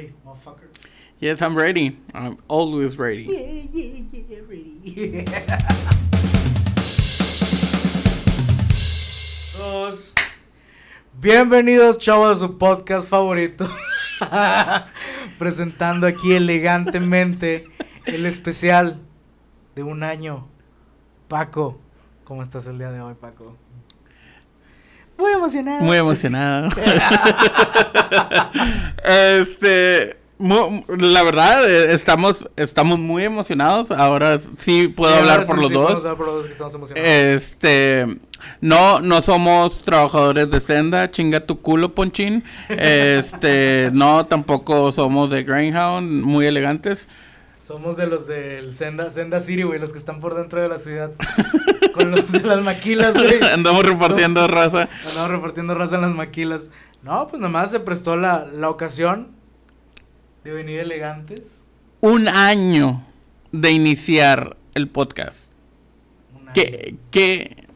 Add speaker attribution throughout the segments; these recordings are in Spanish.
Speaker 1: ready, motherfucker?
Speaker 2: Yes, I'm ready. I'm always ready.
Speaker 1: Yeah, yeah, yeah, ready. Dos. Bienvenidos, chavos, a su podcast favorito. Presentando aquí elegantemente el especial de un año. Paco, ¿cómo estás el día de hoy, Paco? Muy emocionado.
Speaker 2: Muy emocionado. este, mu- la verdad, eh, estamos, estamos muy emocionados. Ahora sí puedo
Speaker 1: Sí,
Speaker 2: hablar por
Speaker 1: sí,
Speaker 2: los
Speaker 1: sí,
Speaker 2: dos.
Speaker 1: hablar por los dos que estamos emocionados.
Speaker 2: Este, no, no somos trabajadores de senda, chinga tu culo, ponchín. Este, no, tampoco somos de Greyhound, muy elegantes.
Speaker 1: Somos de los del Senda, Senda City, güey, los que están por dentro de la ciudad. con los de las maquilas, güey.
Speaker 2: Andamos repartiendo raza.
Speaker 1: Andamos repartiendo raza en las maquilas. No, pues nomás se prestó la, la ocasión de venir elegantes.
Speaker 2: Un año de iniciar el podcast.
Speaker 1: Un año.
Speaker 2: ¿Qué, qué?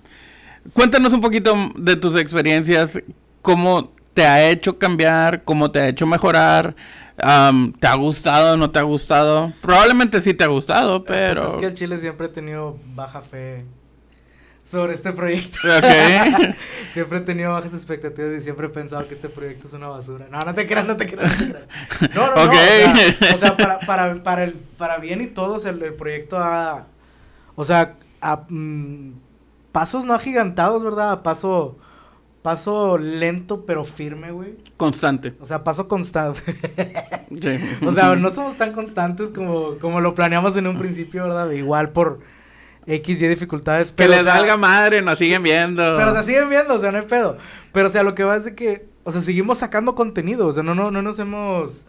Speaker 2: Cuéntanos un poquito de tus experiencias, cómo te ha hecho cambiar, cómo te ha hecho mejorar, ¿te ha gustado, no te ha gustado? Probablemente sí te ha gustado,
Speaker 1: Pues
Speaker 2: pero...
Speaker 1: es que el Chile siempre he tenido baja fe sobre este proyecto. Siempre he tenido bajas expectativas y siempre he pensado que este proyecto es una basura. No, no te creas, no te creas, no te creas. No, no, no. O sea, o sea, para, para, para, el, para bien y todo, o sea, el, el proyecto ha. O sea, a mm, pasos no agigantados, ¿verdad? A paso. Paso lento pero firme, güey.
Speaker 2: Constante.
Speaker 1: O sea, paso constante.
Speaker 2: Sí.
Speaker 1: o sea, no somos tan constantes como, como lo planeamos en un principio, ¿verdad? Igual por X y dificultades.
Speaker 2: Que
Speaker 1: Pero,
Speaker 2: les
Speaker 1: o sea,
Speaker 2: valga madre, nos siguen viendo.
Speaker 1: pero se siguen viendo, o sea, no hay pedo. Pero, o sea, lo que va es de que, o sea, seguimos sacando contenido. O sea, no, no, no nos hemos.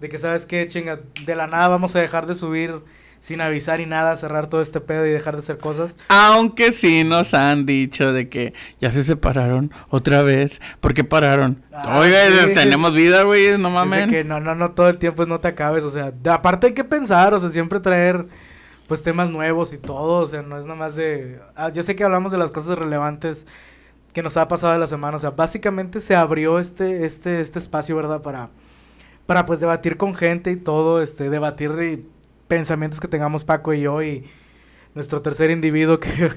Speaker 1: De que, ¿sabes qué? Chinga, de la nada vamos a dejar de subir sin avisar y nada, cerrar todo este pedo y dejar de hacer cosas.
Speaker 2: Aunque sí nos han dicho de que ya se separaron otra vez. ¿Por qué pararon?
Speaker 1: Ah,
Speaker 2: Oiga,
Speaker 1: sí.
Speaker 2: tenemos vida, güey, no mamen.
Speaker 1: que no, no, no, todo el tiempo no te acabes. O sea, aparte hay que pensar, o sea, siempre traer, pues, temas nuevos y todo. O sea, no es nada más de. ah, yo sé que hablamos de las cosas relevantes que nos ha pasado de la semana. O sea, básicamente se abrió este, este, este espacio, ¿verdad? Para, para pues debatir con gente y todo, este, debatir de pensamientos que tengamos Paco y yo y nuestro tercer individuo que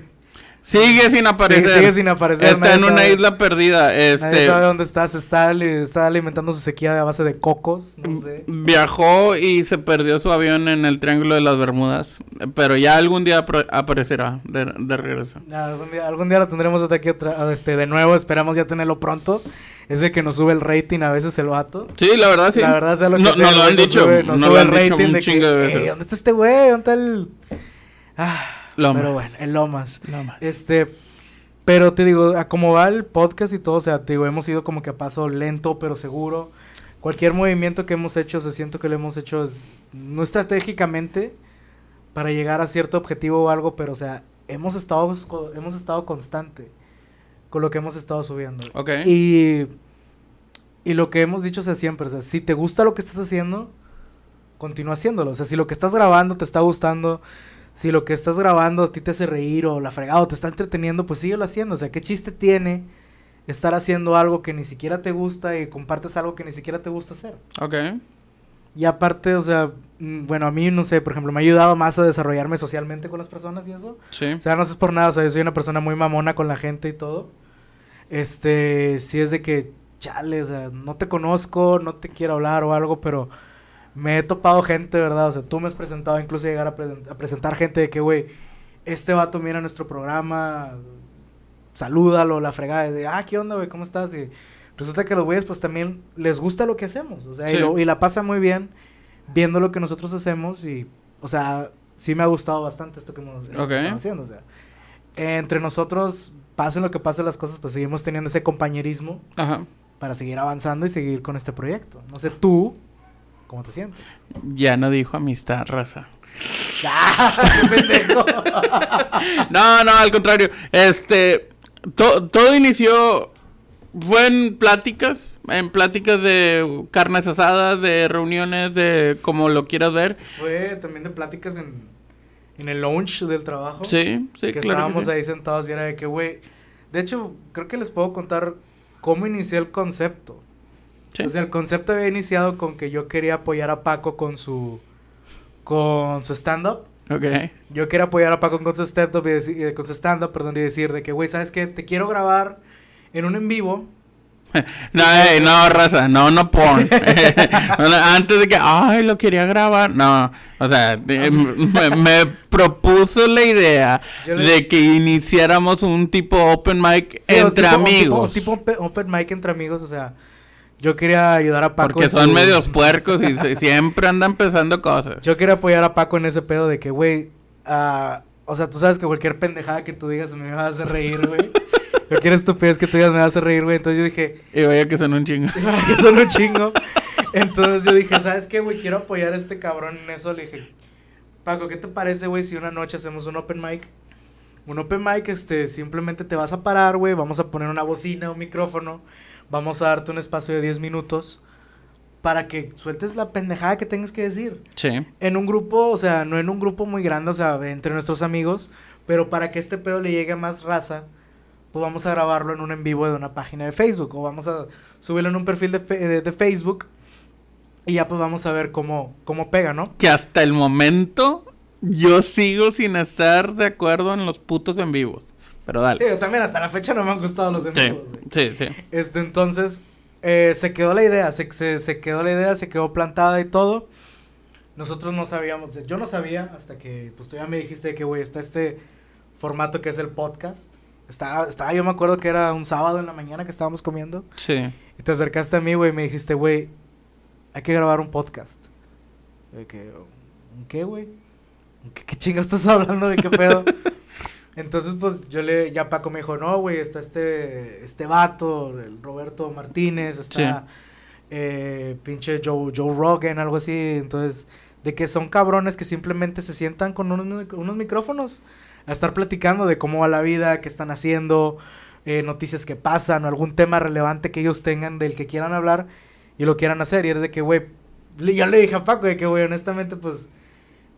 Speaker 2: Sigue sin aparecer.
Speaker 1: sigue, sigue sin aparecer.
Speaker 2: Está
Speaker 1: nadie
Speaker 2: en una
Speaker 1: sabe-
Speaker 2: isla perdida.
Speaker 1: Nadie
Speaker 2: Este
Speaker 1: sabe dónde está, se está, está alimentando su sequía a base de cocos, no sé.
Speaker 2: viajó y se perdió su avión en el Triángulo de las Bermudas. Pero ya algún día aparecerá de, de regreso.
Speaker 1: Algún día, algún día lo tendremos hasta aquí otra, este, de nuevo, esperamos ya tenerlo pronto. Es de que nos sube el rating a veces el vato.
Speaker 2: Sí, la verdad sí.
Speaker 1: La verdad sea lo que
Speaker 2: no,
Speaker 1: sea,
Speaker 2: no lo han
Speaker 1: nos
Speaker 2: dicho.
Speaker 1: sube- nos
Speaker 2: no
Speaker 1: sube
Speaker 2: lo
Speaker 1: el
Speaker 2: han dicho
Speaker 1: rating
Speaker 2: un
Speaker 1: de que,
Speaker 2: de
Speaker 1: "Ey,
Speaker 2: veces.
Speaker 1: ¿Dónde está este güey? ¿Dónde está el...? Ah,
Speaker 2: Lomas.
Speaker 1: Pero bueno, el Lomas.
Speaker 2: Lomas.
Speaker 1: Este, pero te digo, a como va el podcast y todo, o sea, te digo, hemos ido como que a paso lento pero seguro. Cualquier movimiento que hemos hecho, se siento que lo hemos hecho es- no estratégicamente para llegar a cierto objetivo o algo, pero o sea, hemos estado hemos estado constante con lo que hemos estado subiendo.
Speaker 2: Ok.
Speaker 1: Y y lo que hemos dicho o sea, siempre, o sea, si te gusta lo que estás haciendo, continúa haciéndolo. O sea, si lo que estás grabando te está gustando, si lo que estás grabando a ti te hace reír o la fregada o te está entreteniendo, pues síguelo haciendo. O sea, ¿qué chiste tiene estar haciendo algo que ni siquiera te gusta y compartes algo que ni siquiera te gusta hacer?
Speaker 2: Ok.
Speaker 1: Y aparte, o sea, mm, bueno, a mí, no sé, por ejemplo, me ha ayudado más a desarrollarme socialmente con las personas y eso.
Speaker 2: Sí.
Speaker 1: O sea, no es por nada, o sea, yo soy una persona muy mamona con la gente y todo. Este, si es de que, chale, o sea, no te conozco, no te quiero hablar o algo, pero me he topado gente, ¿verdad? O sea, tú me has presentado incluso llegar a, a presentar gente de que, güey, este vato mira nuestro programa, salúdalo, la fregada, de, ah, ¿qué onda, güey? ¿Cómo estás? Y resulta que los güeyes, pues también les gusta lo que hacemos, o sea, y,
Speaker 2: Sí.
Speaker 1: lo- y la pasa muy bien viendo lo que nosotros hacemos y, o sea, sí me ha gustado bastante esto que hemos
Speaker 2: Ok.
Speaker 1: estado haciendo, o sea, entre nosotros, pasen lo que pase las cosas, pues seguimos teniendo ese compañerismo
Speaker 2: Ajá.
Speaker 1: para seguir avanzando y seguir con este proyecto. No sé, tú, ¿cómo te sientes?
Speaker 2: Ya no dijo amistad, raza.
Speaker 1: ¡Ah!
Speaker 2: No, no, al contrario. Este, to- todo inició, fue en pláticas, en pláticas de carnes asadas, de reuniones, de como lo quieras ver.
Speaker 1: Fue también de pláticas en, en el lounge del trabajo.
Speaker 2: Sí, sí,
Speaker 1: que
Speaker 2: claro.
Speaker 1: estábamos
Speaker 2: que sí.
Speaker 1: ahí sentados y era de que, güey. De hecho, creo que les puedo contar cómo inicié el concepto.
Speaker 2: Sí.
Speaker 1: O sea, el concepto había iniciado con que yo quería apoyar a Paco con su con su stand-up.
Speaker 2: Ok.
Speaker 1: Yo quería apoyar a Paco con su stand-up y deci- eh, con su stand-up, perdón, y decir de que, güey, ¿sabes qué? Te quiero grabar en un en vivo.
Speaker 2: No, eh, no, raza, no, no porn. Antes de que, ay, lo quería grabar. No, o sea, de- me, me propuso la idea
Speaker 1: le-
Speaker 2: de que iniciáramos un tipo open mic
Speaker 1: Sí,
Speaker 2: entre
Speaker 1: tipo- un tipo-
Speaker 2: amigos.
Speaker 1: Un tipo, open mic entre amigos, o sea, yo quería ayudar a Paco.
Speaker 2: porque son
Speaker 1: su-
Speaker 2: medios puercos y se- siempre andan pensando cosas.
Speaker 1: Yo quería apoyar a Paco en ese pedo de que, güey, ah, o sea, tú sabes que cualquier pendejada que tú digas me va a hacer reír, güey. cualquier estupidez que tú digas me va a hacer reír, güey. Entonces yo dije,
Speaker 2: Y vaya que son un chingo.
Speaker 1: que son un chingo. Entonces yo dije, ¿sabes qué, güey? Quiero apoyar a este cabrón en eso. Le dije, Paco, ¿qué te parece, güey, si una noche hacemos un open mic? Un open mic, este, simplemente te vas a parar, güey. Vamos a poner una bocina, un micrófono. Vamos a darte un espacio de 10 minutos para que sueltes la pendejada que tengas que decir.
Speaker 2: Sí.
Speaker 1: En un grupo, o sea, no en un grupo muy grande, o sea, entre nuestros amigos. Pero para que este pedo le llegue a más raza, pues vamos a grabarlo en un en vivo de una página de Facebook. O vamos a subirlo en un perfil de, fe- de- de Facebook. Y ya pues vamos a ver cómo, cómo pega, ¿no?
Speaker 2: Que hasta el momento yo sigo sin estar de acuerdo en los putos en vivos. Pero dale.
Speaker 1: Sí, también hasta la fecha no me han gustado los en
Speaker 2: Sí, sí, sí.
Speaker 1: Este, entonces, eh, se quedó la idea, se, se, se quedó la idea, se quedó plantada y todo. Nosotros no sabíamos, yo no sabía hasta que, pues tú ya me dijiste que, güey, está este formato que es el podcast. Estaba, estaba, yo me acuerdo que era un sábado en la mañana que estábamos comiendo.
Speaker 2: Sí.
Speaker 1: Y te acercaste a mí, güey, y me dijiste, güey, hay que grabar un podcast. De que, ¿un qué, güey? ¿Qué, ¿Qué chinga estás hablando? ¿De qué pedo? Entonces, pues, yo le, ya Paco me dijo, no, güey, está este, este vato, el Roberto Martínez, está, eh, pinche Joe, Joe Rogan, algo así. Entonces, de que son cabrones que simplemente se sientan con unos, unos micrófonos a estar platicando de cómo va la vida, qué están haciendo, eh, noticias que pasan o algún tema relevante que ellos tengan del que quieran hablar y lo quieran hacer. Y es de que, güey, yo le dije a Paco de que, güey, honestamente, pues,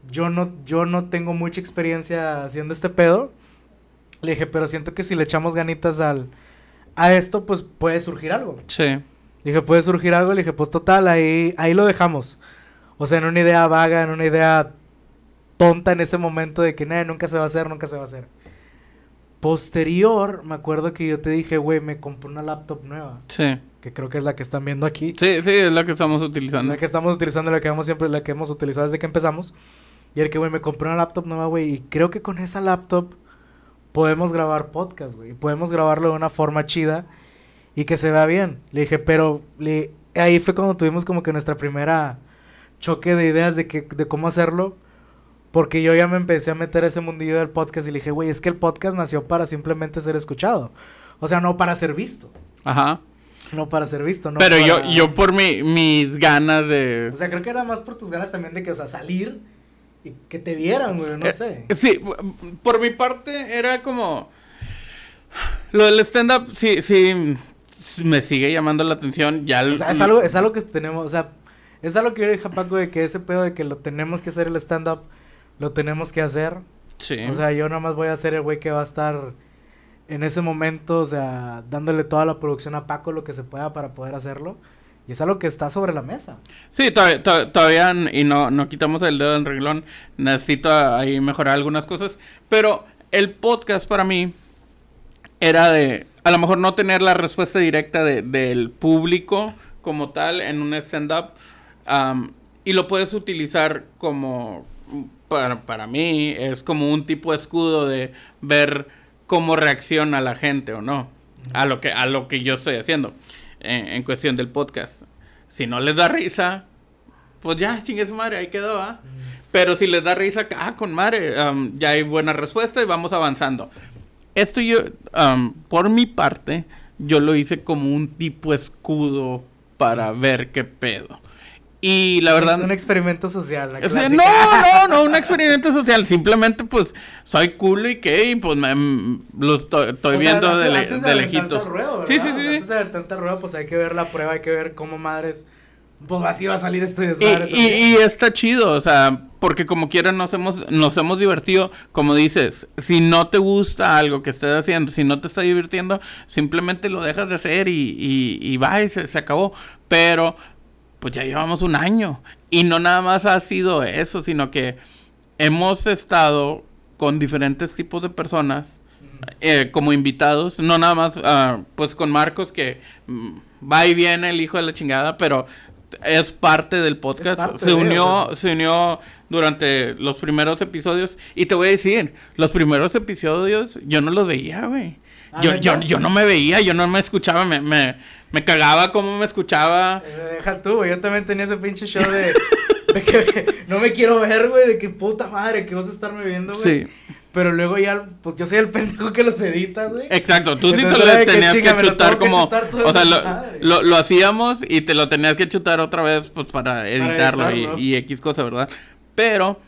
Speaker 1: yo no, yo no tengo mucha experiencia haciendo este pedo. Le dije, pero siento que si le echamos ganitas al, a esto, pues puede surgir algo.
Speaker 2: Sí.
Speaker 1: Dije, puede surgir algo. Le dije, pues total, ahí, ahí lo dejamos. O sea, en una idea vaga, en una idea tonta en ese momento de que "Nah, nunca se va a hacer, nunca se va a hacer. Posterior, me acuerdo que yo te dije, güey, me compré una laptop nueva.
Speaker 2: Sí.
Speaker 1: Que creo que es la que están viendo aquí.
Speaker 2: Sí, sí, es lo que estamos utilizando.
Speaker 1: La que estamos utilizando, la que hemos siempre, la que hemos utilizado desde que empezamos. Y el que, güey, me compré una laptop nueva, güey. Y creo que con esa laptop podemos grabar podcast, güey. Podemos grabarlo de una forma chida y que se vea bien. Le dije, pero le, ahí fue cuando tuvimos como que nuestra primera choque de ideas de, que, de cómo hacerlo. Porque yo ya me empecé a meter ese mundillo del podcast y le dije, güey, es que el podcast nació para simplemente ser escuchado. O sea, no para ser visto.
Speaker 2: Ajá.
Speaker 1: No para ser visto, ¿no?
Speaker 2: Pero yo,
Speaker 1: para-
Speaker 2: yo por mi, mis ganas de...
Speaker 1: O sea, creo que era más por tus ganas también de que, o sea, salir y que te vieran, güey, no
Speaker 2: Eh,
Speaker 1: sé.
Speaker 2: Sí, por mi parte era como... Lo del stand-up, sí, sí, me sigue llamando la atención. Ya
Speaker 1: O sea, es algo, es algo que tenemos, o sea, es algo que yo dije a Paco de que ese pedo de que lo tenemos que hacer el stand-up, lo tenemos que hacer.
Speaker 2: Sí.
Speaker 1: O sea, yo nada más voy a ser el güey que va a estar en ese momento, o sea, dándole toda la producción a Paco lo que se pueda para poder hacerlo. Y es algo que está sobre la mesa.
Speaker 2: Sí, todavía, to- todavía y no, no quitamos el dedo del renglón. Necesito ahí mejorar algunas cosas. Pero el podcast para mí era de, a lo mejor no tener la respuesta directa de- del público como tal en un stand-up. am, y lo puedes utilizar como, para, para mí, es como un tipo de escudo de ver cómo reacciona la gente o no. A lo que, a lo que yo estoy haciendo en, en cuestión del podcast. Si no les da risa, pues ya, chingue su madre, ahí quedó, ¿ah? Pero si les da risa, ah, con madre, am, ya hay buena respuesta y vamos avanzando. Esto yo, am, por mi parte, yo lo hice como un tipo escudo para ver qué pedo. Y la verdad...
Speaker 1: Es un experimento social. la
Speaker 2: O sea,
Speaker 1: clásica.
Speaker 2: no, no, no, un experimento social. Simplemente, pues, soy cool y qué, y pues me, lo estoy, estoy
Speaker 1: O sea,
Speaker 2: viendo de, le- de
Speaker 1: aventar
Speaker 2: lejitos.
Speaker 1: ruedo,
Speaker 2: sí, sí, sí.
Speaker 1: sea,
Speaker 2: sí.
Speaker 1: Antes de aventar tal ruedo, pues hay que ver la prueba, hay que ver cómo madres. Pues así va a salir este
Speaker 2: Y,
Speaker 1: desmadre.
Speaker 2: y- y está chido, o sea, porque como quiera nos hemos, nos hemos divertido, como dices, si no te gusta algo que estés haciendo, si no te está divirtiendo, simplemente lo dejas de hacer y, y, y va y se, se acabó. Pero, pues ya llevamos un año. Y no nada más ha sido eso, sino que hemos estado con diferentes tipos de personas eh, como invitados. No nada más, ah, pues con Marcos, que mm, va y viene el hijo de la chingada, pero es parte del podcast. se unió, se unió durante los primeros episodios. Y te voy a decir, los primeros episodios yo no los veía, güey. Ah, yo, yo, yo, no me veía, yo no me escuchaba, me, me, me cagaba como me escuchaba.
Speaker 1: Eh, deja tú, güey. Yo también tenía ese pinche show de, de que no me quiero ver, güey, de que puta madre, que vas a estarme viendo, güey. Sí. Pero luego ya, pues yo soy el pendejo que los edita, güey.
Speaker 2: Exacto, tú sí te lo tenías que, chutar como. o sea, lo, lo, hacíamos y te lo tenías que chutar otra vez, pues para editarlo, Y, X cosa, ¿verdad? Pero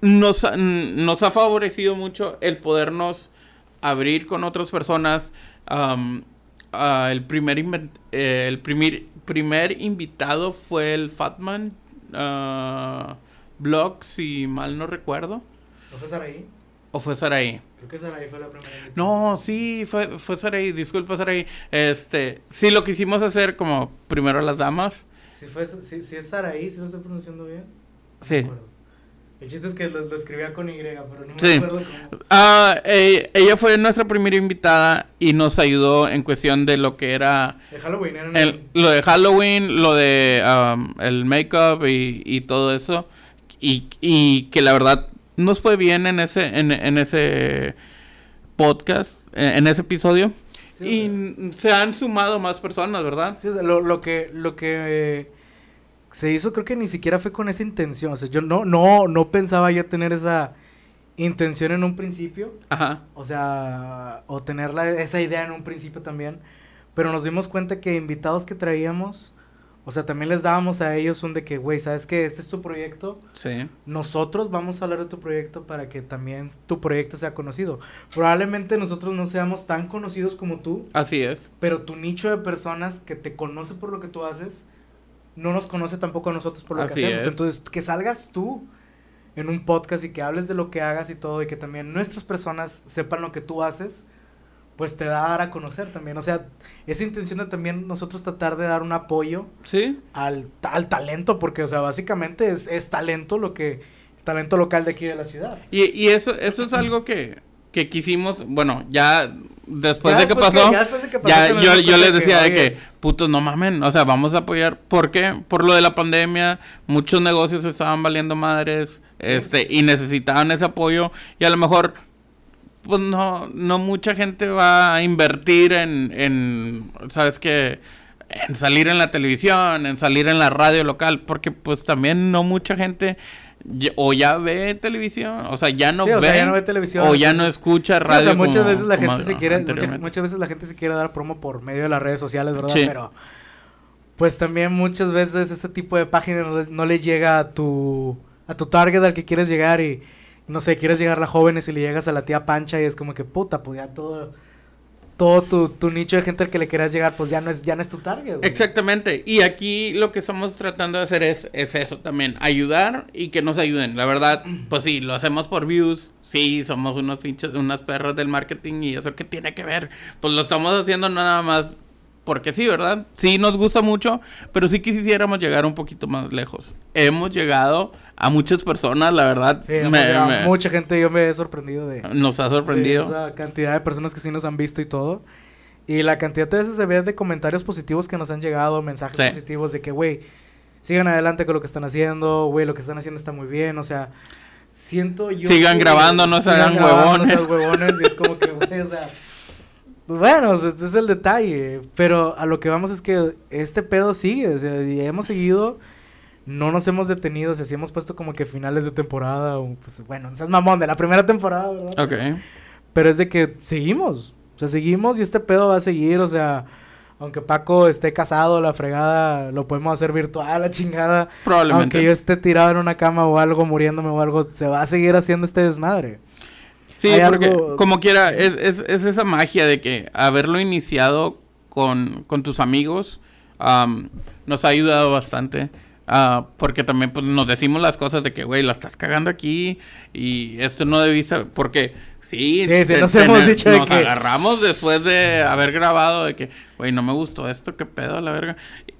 Speaker 2: nos, nos ha favorecido mucho el podernos abrir con otras personas. El primer, eh, el primer, primer invitado fue el Fatman uh, Blog, si mal no recuerdo.
Speaker 1: ¿No fue Saraí?
Speaker 2: ¿O fue Saraí?
Speaker 1: Creo que Saraí fue la primera.
Speaker 2: No, sí, fue, fue Saraí. Disculpa, Saraí. Este, sí, lo quisimos hacer como primero las damas.
Speaker 1: Si, fue, si, si es Saraí, si lo estoy pronunciando bien.
Speaker 2: Sí.
Speaker 1: El chiste es que lo, escribía con Y, pero no me acuerdo cómo.
Speaker 2: Ah, eh, ella fue nuestra primera invitada y nos ayudó en cuestión de lo que era.
Speaker 1: De Halloween,
Speaker 2: el, Lo de Halloween, lo de um, el make-up y, y todo eso. Y, y que la verdad nos fue bien en ese, en, en ese podcast, en, ese episodio. y se han sumado más personas, ¿verdad?
Speaker 1: Sí, lo, lo que, lo que se hizo creo que ni siquiera fue con esa intención. O sea, yo no, no, no pensaba ya tener esa intención en un principio.
Speaker 2: Ajá.
Speaker 1: O sea, o tener esa idea en un principio también. Pero nos dimos cuenta que invitados que traíamos o sea, también les dábamos a ellos un de que, güey, ¿sabes qué? Este es tu proyecto.
Speaker 2: Sí.
Speaker 1: Nosotros vamos a hablar de tu proyecto para que también tu proyecto sea conocido. Probablemente nosotros no seamos tan conocidos como tú.
Speaker 2: Así es.
Speaker 1: Pero tu nicho de personas que te conoce por lo que tú haces, no nos conoce tampoco a nosotros por lo que hacemos. Entonces, que salgas tú en un podcast y que hables de lo que hagas y todo, y que también nuestras personas sepan lo que tú haces pues te da a dar a conocer también. O sea, esa intención de también nosotros tratar de dar un apoyo
Speaker 2: ¿Sí?
Speaker 1: al, al talento, porque, o sea, básicamente es, es talento lo que, talento local de aquí de la ciudad.
Speaker 2: Y, y eso, eso es algo que, que quisimos, bueno, ya después, de, que pasó, ya, yo, yo les decía de que, putos, no mamen, o sea, vamos a apoyar. ¿Por qué? Por lo de la pandemia, muchos negocios estaban valiendo madres, este, y necesitaban ese apoyo, y a lo mejor pues no, no mucha gente va a invertir en, en, ¿sabes qué? En salir en la televisión, en salir en la radio local, porque pues también no mucha gente o ya ve televisión, o sea, ya no, ve, o ya no ve televisión, o ya no escucha radio. o sea,
Speaker 1: muchas veces la gente se quiere, muchas, veces la gente se quiere dar promo por medio de las redes sociales, ¿verdad? Pero pues también muchas veces ese tipo de páginas no, no le llega a tu a tu target al que quieres llegar y no sé, quieres llegar a jóvenes y le llegas a la tía Pancha y es como que puta, pues ya todo todo tu, tu, nicho de gente al que le quieras llegar, pues ya no es, ya no es tu target.
Speaker 2: Exactamente. Y aquí lo que estamos tratando de hacer es, es eso también, ayudar y que nos ayuden. La verdad, pues sí, lo hacemos por views. Sí, somos unos pinches, unas perras del marketing y eso qué tiene que ver. Pues lo estamos haciendo nada más porque sí, ¿verdad? Sí nos gusta mucho, pero sí quisiéramos llegar un poquito más lejos. Hemos llegado a muchas personas, la verdad.
Speaker 1: Sí, mucha gente, yo me he sorprendido de...
Speaker 2: Nos ha sorprendido.
Speaker 1: esa cantidad de personas que sí nos han visto y todo. Y la cantidad de veces se ve de comentarios positivos que nos han llegado, mensajes positivos de que, güey, sigan adelante con lo que están haciendo, güey, lo que están haciendo está muy bien, o sea, siento yo...
Speaker 2: Sigan grabando, no se hagan huevones.
Speaker 1: huevones y es como que, güey, o sea... Bueno, este es el detalle, pero a lo que vamos es que este pedo sigue, o sea, y hemos seguido no nos hemos detenido, o sea, sí hemos puesto como que finales de temporada, o pues bueno, es mamón de la primera temporada, ¿verdad?
Speaker 2: Ok.
Speaker 1: Pero es de que seguimos, o sea, seguimos y este pedo va a seguir, o sea, aunque Paco esté casado, la fregada, lo podemos hacer virtual, la chingada.
Speaker 2: Probablemente.
Speaker 1: Aunque yo esté tirado en una cama o algo, muriéndome o algo, se va a seguir haciendo este desmadre.
Speaker 2: Sí, porque como quiera, es, es, es, esa magia de que haberlo iniciado con, con tus amigos nos ha ayudado bastante Ah, porque también pues, nos decimos las cosas de que, güey, la estás cagando aquí y esto no debiste, porque sí,
Speaker 1: Sí, nos hemos dicho de
Speaker 2: nos
Speaker 1: que-
Speaker 2: agarramos después de haber grabado de que, güey, no me gustó esto, qué pedo, la verga.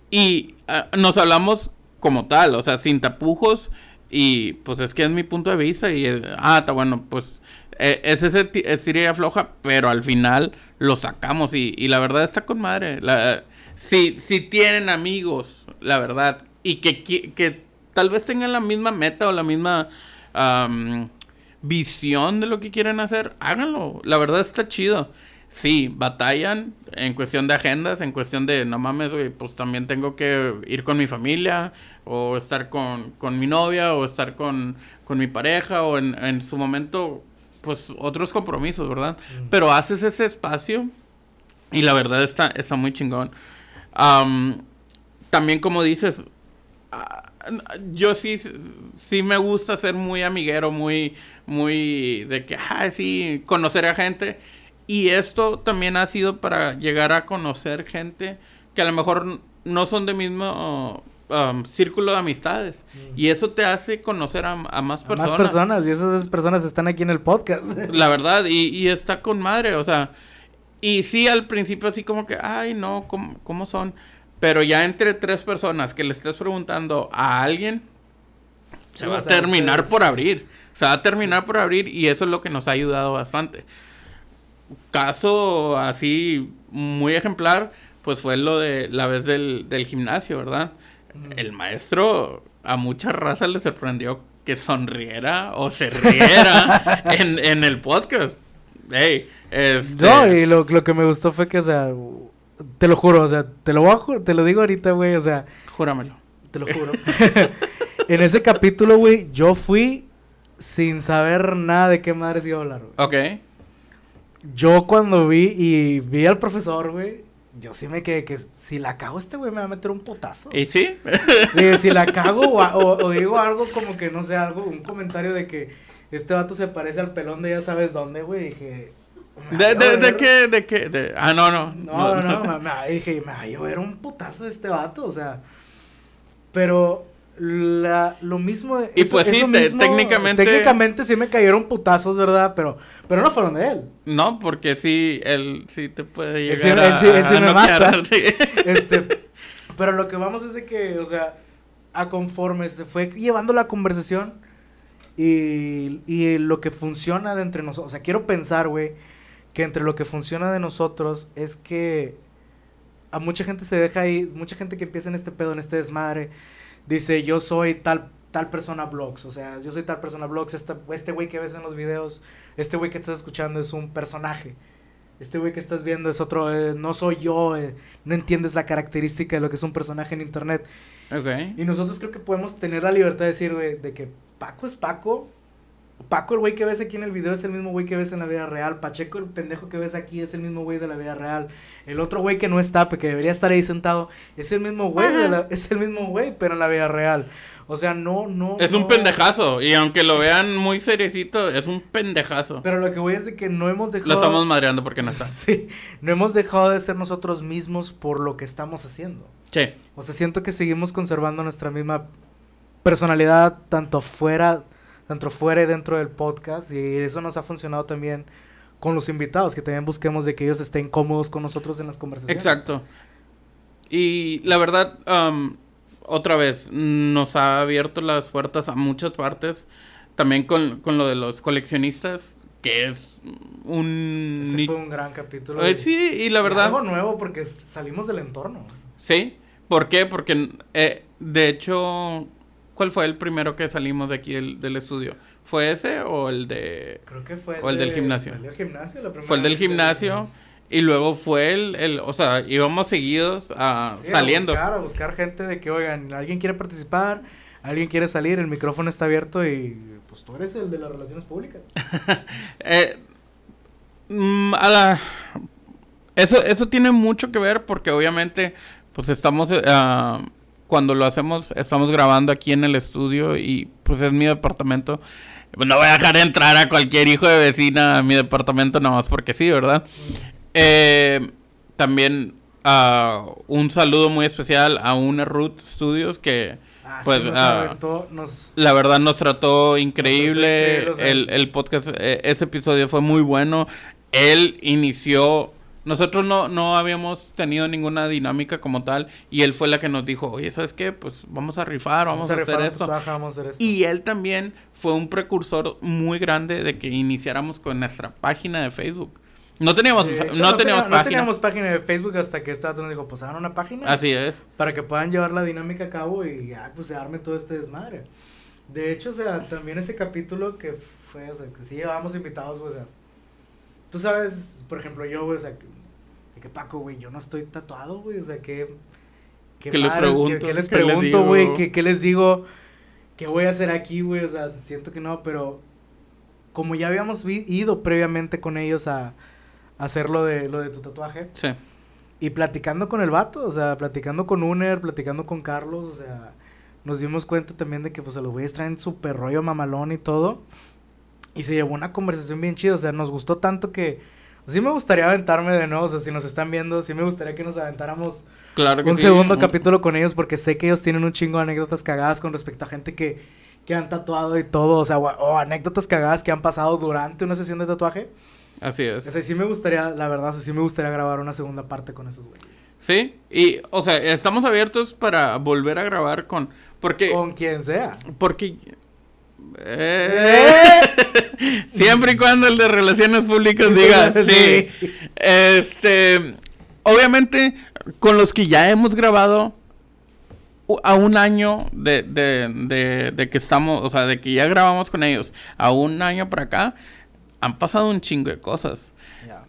Speaker 2: Y ah, nos hablamos como tal, o sea, sin tapujos y pues es que es mi punto de vista y, es- ah, está bueno, pues eh, es ese ti- es tira y afloja, pero al final lo sacamos y, y la verdad está con madre. La, si, si tienen amigos, la verdad, y que, qui- que tal vez tengan la misma meta o la misma visión de lo que quieren hacer, háganlo. La verdad está chido. Sí, batallan en cuestión de agendas, en cuestión de, no mames, güey, pues también tengo que ir con mi familia, o estar con, con mi novia, o estar con, con mi pareja, o en, en su momento, pues otros compromisos, ¿verdad? Pero haces ese espacio y la verdad está, está muy chingón. Am, también como dices, yo sí, sí me gusta ser muy amiguero, muy, muy de que, ah, sí, conocer a gente. Y esto también ha sido para llegar a conocer gente que a lo mejor no son de mismo um, círculo de amistades. Y eso te hace conocer a, a más
Speaker 1: A
Speaker 2: personas.
Speaker 1: Más personas, y esas personas están aquí en el podcast.
Speaker 2: La verdad, y, y está con madre, o sea. Y sí, al principio así como que, ay, no, ¿cómo, cómo son? Pero ya entre tres personas que le estés preguntando a alguien, se
Speaker 1: Sí,
Speaker 2: va a terminar
Speaker 1: ustedes-
Speaker 2: por abrir. Se va a terminar por abrir y eso es lo que nos ha ayudado bastante. Caso así muy ejemplar, pues fue lo de la vez del, del gimnasio, ¿verdad? El maestro a mucha raza le sorprendió que sonriera o se riera en, en el podcast. Ey, este...
Speaker 1: No, y lo, lo que me gustó fue que, o sea, te lo juro, o sea, te lo voy a te lo digo ahorita, güey, o sea,
Speaker 2: Júramelo.
Speaker 1: te lo juro. en ese capítulo, güey, yo fui sin saber nada de qué madres iba a hablar, güey.
Speaker 2: Ok.
Speaker 1: Yo cuando vi y vi al profesor, güey, yo sí me quedé que si la cago este güey me va a meter un potazo.
Speaker 2: ¿Y sí?
Speaker 1: Dije, si la cago o- o digo algo como que, no sé, algo, un comentario de que este vato se parece al pelón de ya sabes dónde, güey, dije...
Speaker 2: ¿De, de, de qué? ¿De qué? De- Ah, no, no.
Speaker 1: No, no, no, me, me- dije, me va a llover un putazo de este vato, o sea... Pero la, lo mismo...
Speaker 2: Y pues sí, te- técnicamente-
Speaker 1: Técnicamente sí me cayeron putazos, ¿verdad? Pero, pero no fueron de él.
Speaker 2: No, porque sí, él sí te puede
Speaker 1: Él
Speaker 2: llegar
Speaker 1: sí-
Speaker 2: a,
Speaker 1: él él
Speaker 2: a
Speaker 1: me mata. Este, pero lo que vamos es de que, o sea, a conforme se fue llevando la conversación y, y lo que funciona de entre nosotros, o sea, quiero pensar, güey, que entre lo que funciona de nosotros es que a mucha gente se deja ahí, mucha gente que empieza en este pedo, en este desmadre, dice, yo soy tal tal persona blogs, o sea, yo soy tal persona blogs, esta- este güey que ves en los videos, este güey que estás escuchando es un personaje. Este güey que estás viendo es otro, eh, no soy yo, eh, no entiendes la característica de lo que es un personaje en internet. Y nosotros creo que podemos tener la libertad de decir, güey, de que Paco es Paco. Paco, el güey que ves aquí en el video, es el mismo güey que ves en la vida real. Pacheco, el pendejo que ves aquí, es el mismo güey de la vida real. El otro güey que no está, porque debería estar ahí sentado, es el mismo güey, de la- es el mismo güey, pero en la vida real. O sea, no, no.
Speaker 2: Es un pendejazo. Y aunque lo vean muy seriecito, es un pendejazo.
Speaker 1: Pero lo que voy es de que no hemos dejado.
Speaker 2: Lo estamos madreando porque no está.
Speaker 1: Sí, no hemos dejado de ser nosotros mismos por lo que estamos haciendo.
Speaker 2: Sí.
Speaker 1: O sea, siento que seguimos conservando nuestra misma personalidad tanto fuera, tanto fuera y dentro del podcast y eso nos ha funcionado también con los invitados, que también busquemos de que ellos estén cómodos con nosotros en las conversaciones.
Speaker 2: Exacto. Y la verdad, otra vez, nos ha abierto las puertas a muchas partes. También con, con lo de los coleccionistas, que es un... Ni-
Speaker 1: fue un gran capítulo.
Speaker 2: Eh,
Speaker 1: y-
Speaker 2: sí, y la
Speaker 1: y
Speaker 2: verdad...
Speaker 1: Algo nuevo porque salimos del entorno.
Speaker 2: Sí. ¿Por qué? Porque, eh, de hecho, ¿cuál fue el primero que salimos de aquí del, del estudio? ¿Fue ese o el de...
Speaker 1: Creo que fue
Speaker 2: O el del gimnasio.
Speaker 1: El del gimnasio, la primera
Speaker 2: Fue el del gimnasio y luego fue el, el o sea, íbamos seguidos a,
Speaker 1: Sí,
Speaker 2: saliendo.
Speaker 1: A buscar, a buscar gente de que, oigan, alguien quiere participar, alguien quiere salir, el micrófono está abierto y pues tú eres el de las relaciones públicas.
Speaker 2: Eh, mm, a la- eso, eso tiene mucho que ver porque obviamente, pues estamos, ah, cuando lo hacemos, estamos grabando aquí en el estudio y pues es mi departamento. No voy a dejar entrar a cualquier hijo de vecina a mi departamento nada más porque sí, ¿verdad? Eh, también ah, un saludo muy especial a una Root Studios que
Speaker 1: Ah,
Speaker 2: pues
Speaker 1: sí, nos
Speaker 2: ah,
Speaker 1: aventó, nos-
Speaker 2: la verdad nos trató increíble. el, el podcast, eh, ese episodio fue muy bueno. Él inició. Nosotros no, no habíamos tenido ninguna dinámica como tal. Y él fue la que nos dijo: Oye, ¿sabes qué? Pues vamos a rifar, vamos, a,
Speaker 1: rifar
Speaker 2: hacer
Speaker 1: un
Speaker 2: esto.
Speaker 1: tatuaje, vamos a hacer esto.
Speaker 2: Y él también fue un precursor muy grande de que iniciáramos con nuestra página de Facebook. No teníamos,
Speaker 1: Sí,
Speaker 2: no, teníamos
Speaker 1: tenía-
Speaker 2: página.
Speaker 1: no teníamos página de Facebook hasta que este dato nos dijo, pues hagan una página.
Speaker 2: Así es.
Speaker 1: para que puedan llevar la dinámica a cabo y ya pues se arme todo este desmadre. De hecho, o sea, también ese capítulo que fue, o sea, que sí llevábamos invitados, o sea, tú sabes, por ejemplo, yo, o sea, de que Paco, güey, yo no estoy tatuado, güey, o sea, que...
Speaker 2: ¿Qué les
Speaker 1: madres,
Speaker 2: pregunto?
Speaker 1: ¿Qué, qué les
Speaker 2: ¿Qué les
Speaker 1: pregunto, güey? ¿Qué, ¿Qué les digo? ¿Qué voy a hacer aquí, güey? O sea, siento que no, pero como ya habíamos ido previamente con ellos a, a hacer lo de, lo de tu tatuaje,
Speaker 2: Sí.
Speaker 1: y platicando con el vato, o sea, platicando con Uner, platicando con Carlos, o sea, nos dimos cuenta también de que pues a los güeyes traen súper rollo mamalón y todo. Y se llevó una conversación bien chida, o sea, nos gustó tanto que sí me gustaría aventarme de nuevo, o sea, si nos están viendo, sí me gustaría que nos aventáramos
Speaker 2: Claro que
Speaker 1: un
Speaker 2: sí.
Speaker 1: segundo
Speaker 2: Un-
Speaker 1: capítulo con ellos porque sé que ellos tienen un chingo de anécdotas cagadas con respecto a gente que, que han tatuado y todo, o sea, o, o anécdotas cagadas que han pasado durante una sesión de tatuaje.
Speaker 2: Así es.
Speaker 1: O sea, sí me gustaría, la verdad, o sea, sí me gustaría grabar una segunda parte con esos güeyes.
Speaker 2: Sí, y, o sea, estamos abiertos para volver a grabar con... Porque...
Speaker 1: Con quien sea.
Speaker 2: Porque... Eh, siempre y cuando el de relaciones públicas diga sí. Este, obviamente, con los que ya hemos grabado a un año de, de, de, de que estamos, o sea, de que ya grabamos con ellos, a un año para acá, han pasado un chingo de cosas.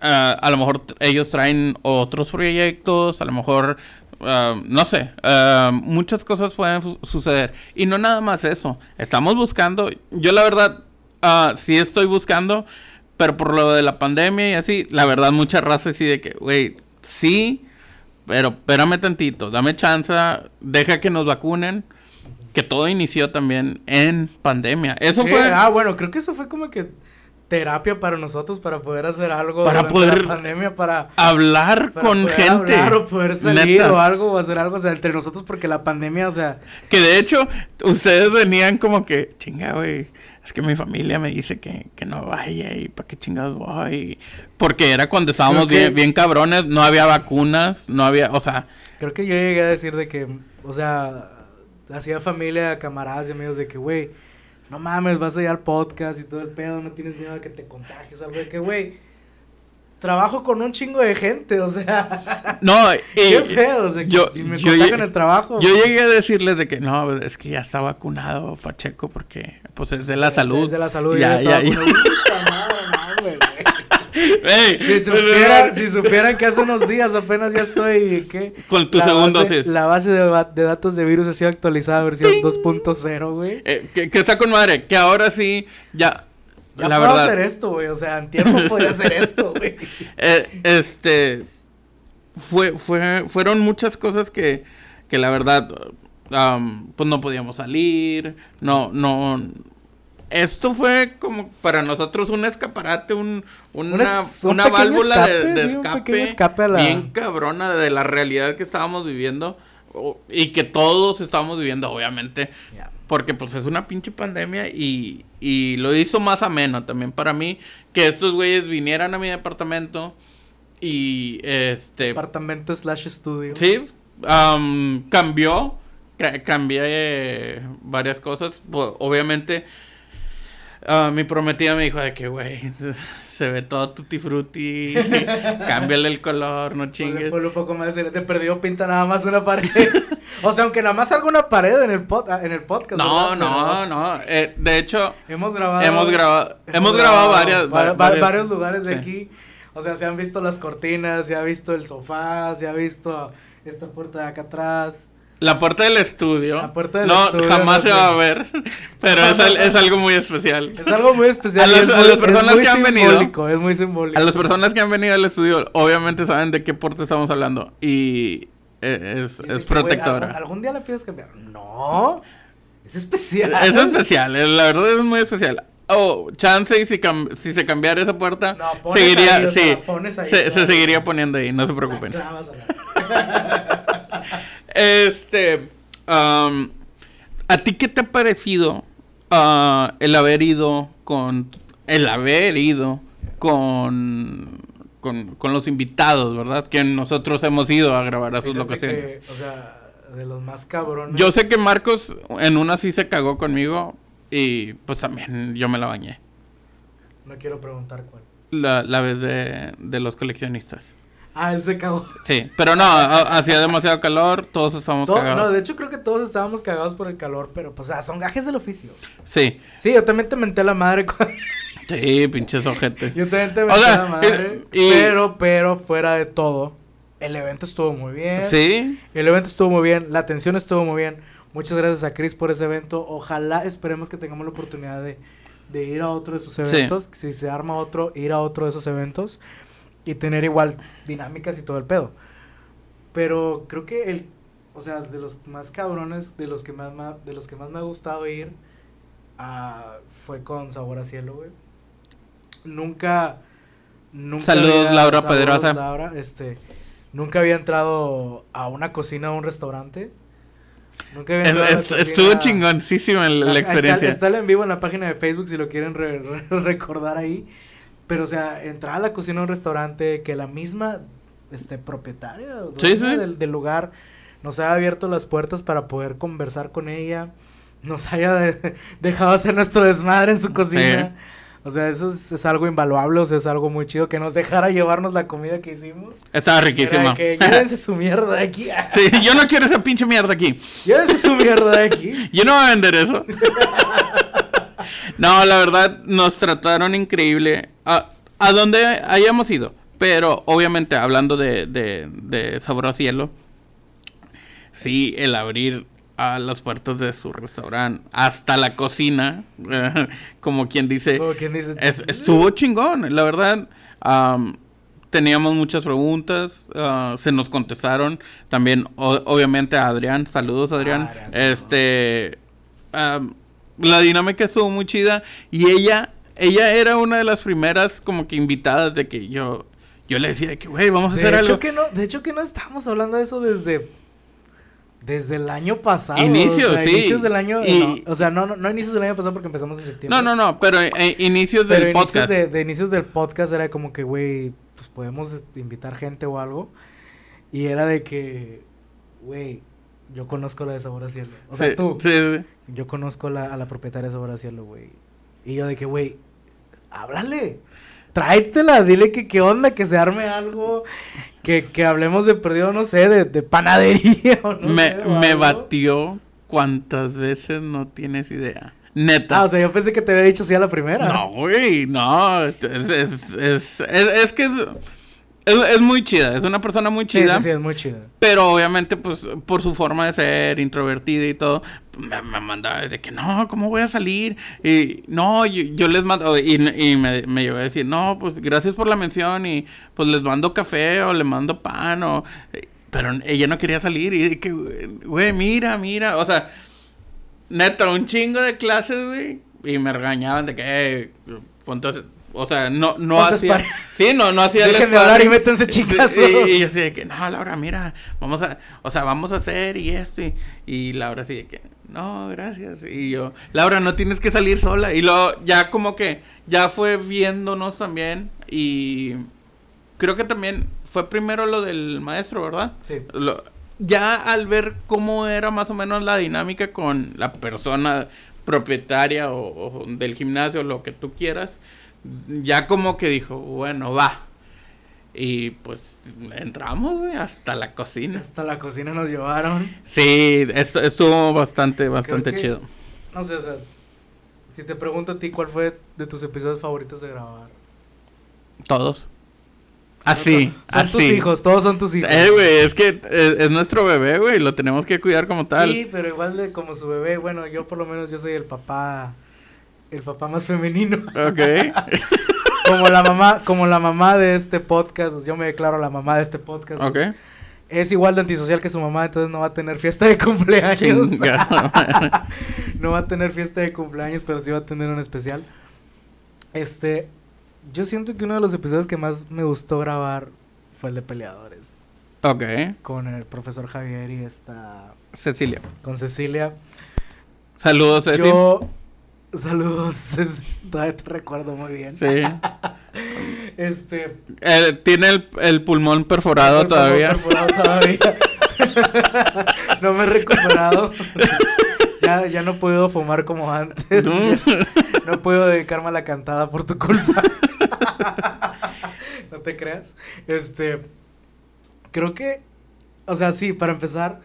Speaker 2: Ah, a lo mejor ellos traen otros proyectos, a lo mejor, ah, no sé, ah, muchas cosas pueden suceder. Y no nada más eso, estamos buscando, yo la verdad, ah, sí estoy buscando, pero por lo de la pandemia y así, la verdad mucha raza así de que, güey, sí, pero espérame tantito, dame chance, deja que nos vacunen. Que todo inició también en pandemia. Eso
Speaker 1: Sí,
Speaker 2: fue.
Speaker 1: Ah, bueno, creo que eso fue como que terapia para nosotros para poder hacer algo
Speaker 2: Para poder-
Speaker 1: la pandemia para,
Speaker 2: hablar
Speaker 1: para
Speaker 2: con
Speaker 1: poder
Speaker 2: gente.
Speaker 1: hablar o poder salir
Speaker 2: Neta.
Speaker 1: o algo o hacer algo o sea, entre nosotros porque la pandemia, o sea,
Speaker 2: Que de hecho, ustedes venían como que, chinga, güey. Es que mi familia me dice que, que no vaya y para qué chingados voy. Porque era cuando estábamos
Speaker 1: que-
Speaker 2: bien, bien cabrones, no había vacunas, no había, o sea,
Speaker 1: creo que yo llegué a decir de que, o sea, hacía familia, camaradas y amigos de que, güey, no mames, vas a ir al podcast y todo el pedo, no tienes miedo de que te contagies, algo de que, güey, trabajo con un chingo de gente, o sea,
Speaker 2: no, y
Speaker 1: qué pedo, o sea,
Speaker 2: yo-
Speaker 1: si me
Speaker 2: yo
Speaker 1: contagian
Speaker 2: lle-
Speaker 1: el trabajo.
Speaker 2: yo llegué a decirles de que no, es que ya está vacunado Pacheco porque pues es de la salud.
Speaker 1: Es de la salud,
Speaker 2: Ya,
Speaker 1: ya,
Speaker 2: ya,
Speaker 1: estaba
Speaker 2: ya.
Speaker 1: con- Puta madre, no, güey, Si supieran, si supieran que hace unos días apenas ya estoy, ¿qué?
Speaker 2: Con tu
Speaker 1: La
Speaker 2: segunda
Speaker 1: base-
Speaker 2: dosis.
Speaker 1: La base de, datos de virus ha sido actualizada, versión 2.0, güey.
Speaker 2: eh, que, que está con madre, que ahora sí, ya,
Speaker 1: Ya
Speaker 2: la
Speaker 1: puedo
Speaker 2: verdad.
Speaker 1: hacer esto, güey. O sea, en tiempo podía hacer esto, güey.
Speaker 2: Eh, este fue, fue, fueron muchas cosas que, que la verdad pues no podíamos salir, no, no esto fue como para nosotros un escaparate, un, una,
Speaker 1: Un un
Speaker 2: válvula de,
Speaker 1: escape,
Speaker 2: de
Speaker 1: sí, un
Speaker 2: escape,
Speaker 1: pequeño escape a la-
Speaker 2: bien cabrona de la realidad que estábamos viviendo y que todos estábamos viviendo, obviamente. Porque pues es una pinche pandemia y, y lo hizo más ameno también para mí que estos güeyes vinieran a mi departamento y este
Speaker 1: Departamento slash estudio.
Speaker 2: sí am, cambió ca- cambié eh, varias cosas obviamente ah, mi prometida me dijo de que güey se ve todo tutti frutti cámbiale el color no chingues
Speaker 1: ponle un poco más. Te perdió pinta nada más una pared. o sea, aunque nada más salga una pared en el, pod- en el podcast.
Speaker 2: no no no eh, de hecho
Speaker 1: Hemos grabado.
Speaker 2: hemos grabado hemos grabado varias,
Speaker 1: va- va-
Speaker 2: varias-
Speaker 1: varios lugares de aquí. O sea, se han visto las cortinas, se ha visto el sofá, se ha visto esta puerta de acá atrás.
Speaker 2: La puerta del estudio.
Speaker 1: La puerta del
Speaker 2: no,
Speaker 1: estudio,
Speaker 2: jamás
Speaker 1: no
Speaker 2: se
Speaker 1: sé.
Speaker 2: va a ver. Pero es, es algo muy especial.
Speaker 1: Es algo muy especial.
Speaker 2: A
Speaker 1: y
Speaker 2: las-
Speaker 1: es
Speaker 2: a
Speaker 1: muy-
Speaker 2: las personas
Speaker 1: es muy
Speaker 2: que han venido.
Speaker 1: Es muy simbólico.
Speaker 2: A las personas que han venido al estudio, obviamente saben de qué puerta estamos hablando. Y eh, es,
Speaker 1: Y
Speaker 2: es protectora.
Speaker 1: ¿algún, algún día la pides cambiar? No. Es especial.
Speaker 2: Es especial, es- la verdad es muy especial. Oh, chance y si, cam- si se cambiara esa puerta,
Speaker 1: No,
Speaker 2: seguiría,
Speaker 1: ahí,
Speaker 2: sí,
Speaker 1: pones ahí,
Speaker 2: se, se seguiría poniendo ahí, no se preocupen. este. am, ¿A ti qué te ha parecido ah, el haber ido con. El haber ido con. Con, con los invitados, ¿verdad? Que nosotros hemos ido a grabar a sus locaciones.
Speaker 1: que, o sea, de los más cabrones.
Speaker 2: Yo sé que Marcos en una sí se cagó conmigo y pues también yo me la bañé.
Speaker 1: No quiero preguntar cuál.
Speaker 2: La, la vez de, de los coleccionistas.
Speaker 1: Ah, él se cagó.
Speaker 2: Sí, pero no, ha- hacía demasiado calor, todos estábamos
Speaker 1: Todo-
Speaker 2: cagados.
Speaker 1: no, de hecho creo que todos estábamos cagados por el calor, pero pues, o sea, son gajes del oficio.
Speaker 2: Sí,
Speaker 1: Sí, yo también te menté la madre.
Speaker 2: sí, pinches ojetes.
Speaker 1: yo también te
Speaker 2: O
Speaker 1: menté
Speaker 2: sea,
Speaker 1: la madre.
Speaker 2: y- y-
Speaker 1: Pero, pero, fuera de todo, el evento estuvo muy bien.
Speaker 2: Sí,
Speaker 1: El evento estuvo muy bien, la atención estuvo muy bien. Muchas gracias a Chris por ese evento. Ojalá esperemos que tengamos la oportunidad de, de ir a otro de sus
Speaker 2: Sí.
Speaker 1: eventos. Si se arma otro, ir a otro de esos eventos. Y tener igual dinámicas y todo el pedo. Pero creo que el, o sea, de los más cabrones, de los que más, de los que más me ha gustado ir, ah, fue con Sabor a Cielo, güey. Nunca, nunca.
Speaker 2: Saludos, Laura
Speaker 1: saludos,
Speaker 2: Pedrosa.
Speaker 1: Laura, este, nunca había entrado a una cocina o un restaurante. Nunca había
Speaker 2: es-
Speaker 1: entrado a una
Speaker 2: es- estuvo chingoncísima la, la experiencia.
Speaker 1: Está, está en vivo en la página de Facebook si lo quieren re- re- recordar ahí. Pero, o sea, entrar a la cocina de un restaurante que la misma este, propietaria
Speaker 2: Sí, sí.
Speaker 1: Del, del lugar nos haya abierto las puertas para poder conversar con ella, nos haya de- dejado hacer nuestro desmadre en su cocina. O sea, eso es, es algo invaluable, o sea, es algo muy chido que nos dejara llevarnos la comida que hicimos.
Speaker 2: Estaba riquísima.
Speaker 1: que llévense su mierda de aquí.
Speaker 2: Sí, yo no quiero esa pinche mierda aquí.
Speaker 1: Llévense su mierda de aquí.
Speaker 2: Yo no voy a vender eso. No, la verdad, nos trataron increíble. A, a donde hayamos ido. Pero, obviamente, hablando de, de, de Sabor a Cielo. Sí, el abrir a las puertas de su restaurante hasta la cocina. como quien dice.
Speaker 1: Como quien dice.
Speaker 2: Es- estuvo chingón, la verdad. am, teníamos muchas preguntas, ah, se nos contestaron. También, o- obviamente, a Adrián. Saludos, Adrián.
Speaker 1: Adrián, saludos.
Speaker 2: este. La dinámica estuvo muy chida. Y ella, ella era una de las primeras, como que invitadas de que yo. Yo le decía de que, güey, vamos a
Speaker 1: De
Speaker 2: hacer
Speaker 1: hecho
Speaker 2: algo.
Speaker 1: que no, de hecho que no estamos hablando de eso desde desde el año pasado.
Speaker 2: Inicios,
Speaker 1: o sea,
Speaker 2: sí.
Speaker 1: Inicios del año,
Speaker 2: Y-
Speaker 1: no, o sea, no, no, no inicios del año pasado porque empezamos en septiembre.
Speaker 2: No, no, no, pero eh, inicios
Speaker 1: Pero
Speaker 2: del
Speaker 1: inicios
Speaker 2: podcast.
Speaker 1: de, de inicios del podcast era como que, güey, pues podemos este, invitar gente o algo. Y era de que, güey, yo conozco la de Sabor a Cielo. O sea,
Speaker 2: Sí,
Speaker 1: tú,
Speaker 2: sí, sí.
Speaker 1: yo conozco la, a la propietaria de Sabor a Cielo, güey. Y yo de que, güey, háblale. Tráetela, dile que qué onda, que se arme algo. Que, que hablemos de perdido, no sé, de, de panadería o no
Speaker 2: me,
Speaker 1: sé, o
Speaker 2: me batió cuántas veces no tienes idea. Neta.
Speaker 1: Ah, o sea, yo pensé que te había dicho sí a la primera.
Speaker 2: No, güey, no. Es, es, es- es que es, es, muy chida. Es una persona muy chida.
Speaker 1: sí, sí, es muy chida.
Speaker 2: Pero obviamente, pues, por su forma de ser, introvertida y todo, me, me mandaba de que no, ¿cómo voy a salir? Y no, yo, yo les mando, y, y me, me a decir, no, pues gracias por la mención y pues les mando café o le mando pan o... Pero ella no quería salir y de que, güey, mira, mira, o sea, neta, un chingo de clases, güey, y me regañaban de que, eh, ponte o sea, no, no hacía... Sí, no, no hacía el
Speaker 1: Dejen de hablar y métanse chicazos.
Speaker 2: Sí, y yo así de que, no, Laura, mira, vamos a, o sea, vamos a hacer y esto. Y, y Laura así de que, no, gracias. Y yo, Laura, no tienes que salir sola. Y luego ya como que, ya fue viéndonos también. Y creo que también fue primero lo del maestro, ¿verdad?
Speaker 1: Sí.
Speaker 2: Lo- ya al ver cómo era más o menos la dinámica con la persona propietaria o, o del gimnasio, lo que tú quieras, ya como que dijo, bueno, va. Y pues entramos güey, hasta la cocina.
Speaker 1: Hasta la cocina nos llevaron.
Speaker 2: Sí, esto estuvo bastante, bastante
Speaker 1: que-
Speaker 2: chido.
Speaker 1: No sé, o sea, si te pregunto a ti cuál fue de tus episodios favoritos de grabar.
Speaker 2: Todos. Así,
Speaker 1: Son
Speaker 2: así.
Speaker 1: tus hijos, todos son tus hijos.
Speaker 2: Eh, güey, es que es, es nuestro bebé, güey, lo tenemos que cuidar como tal.
Speaker 1: Sí, pero igual de como su bebé, bueno, yo por lo menos yo soy el papá, el papá más femenino.
Speaker 2: Ok.
Speaker 1: como la mamá, como la mamá de este podcast, yo me declaro la mamá de este podcast.
Speaker 2: ok.
Speaker 1: Es igual de antisocial que su mamá, entonces no va a tener fiesta de cumpleaños. No va a tener fiesta de cumpleaños, pero sí va a tener un especial. Este, yo siento que uno de los episodios que más me gustó grabar fue el de peleadores.
Speaker 2: Ok.
Speaker 1: con el profesor Javier y esta
Speaker 2: Cecilia.
Speaker 1: con Cecilia.
Speaker 2: Saludos, Ceci.
Speaker 1: Yo saludos, todavía te recuerdo muy bien.
Speaker 2: Sí.
Speaker 1: Este
Speaker 2: Eh, tiene el, el pulmón perforado
Speaker 1: el
Speaker 2: todavía.
Speaker 1: perforado todavía. no me he recuperado. ya, ya no puedo fumar como antes.
Speaker 2: No.
Speaker 1: no puedo dedicarme a la cantada por tu culpa. no te creas. Este, creo que, o sea, sí, para empezar,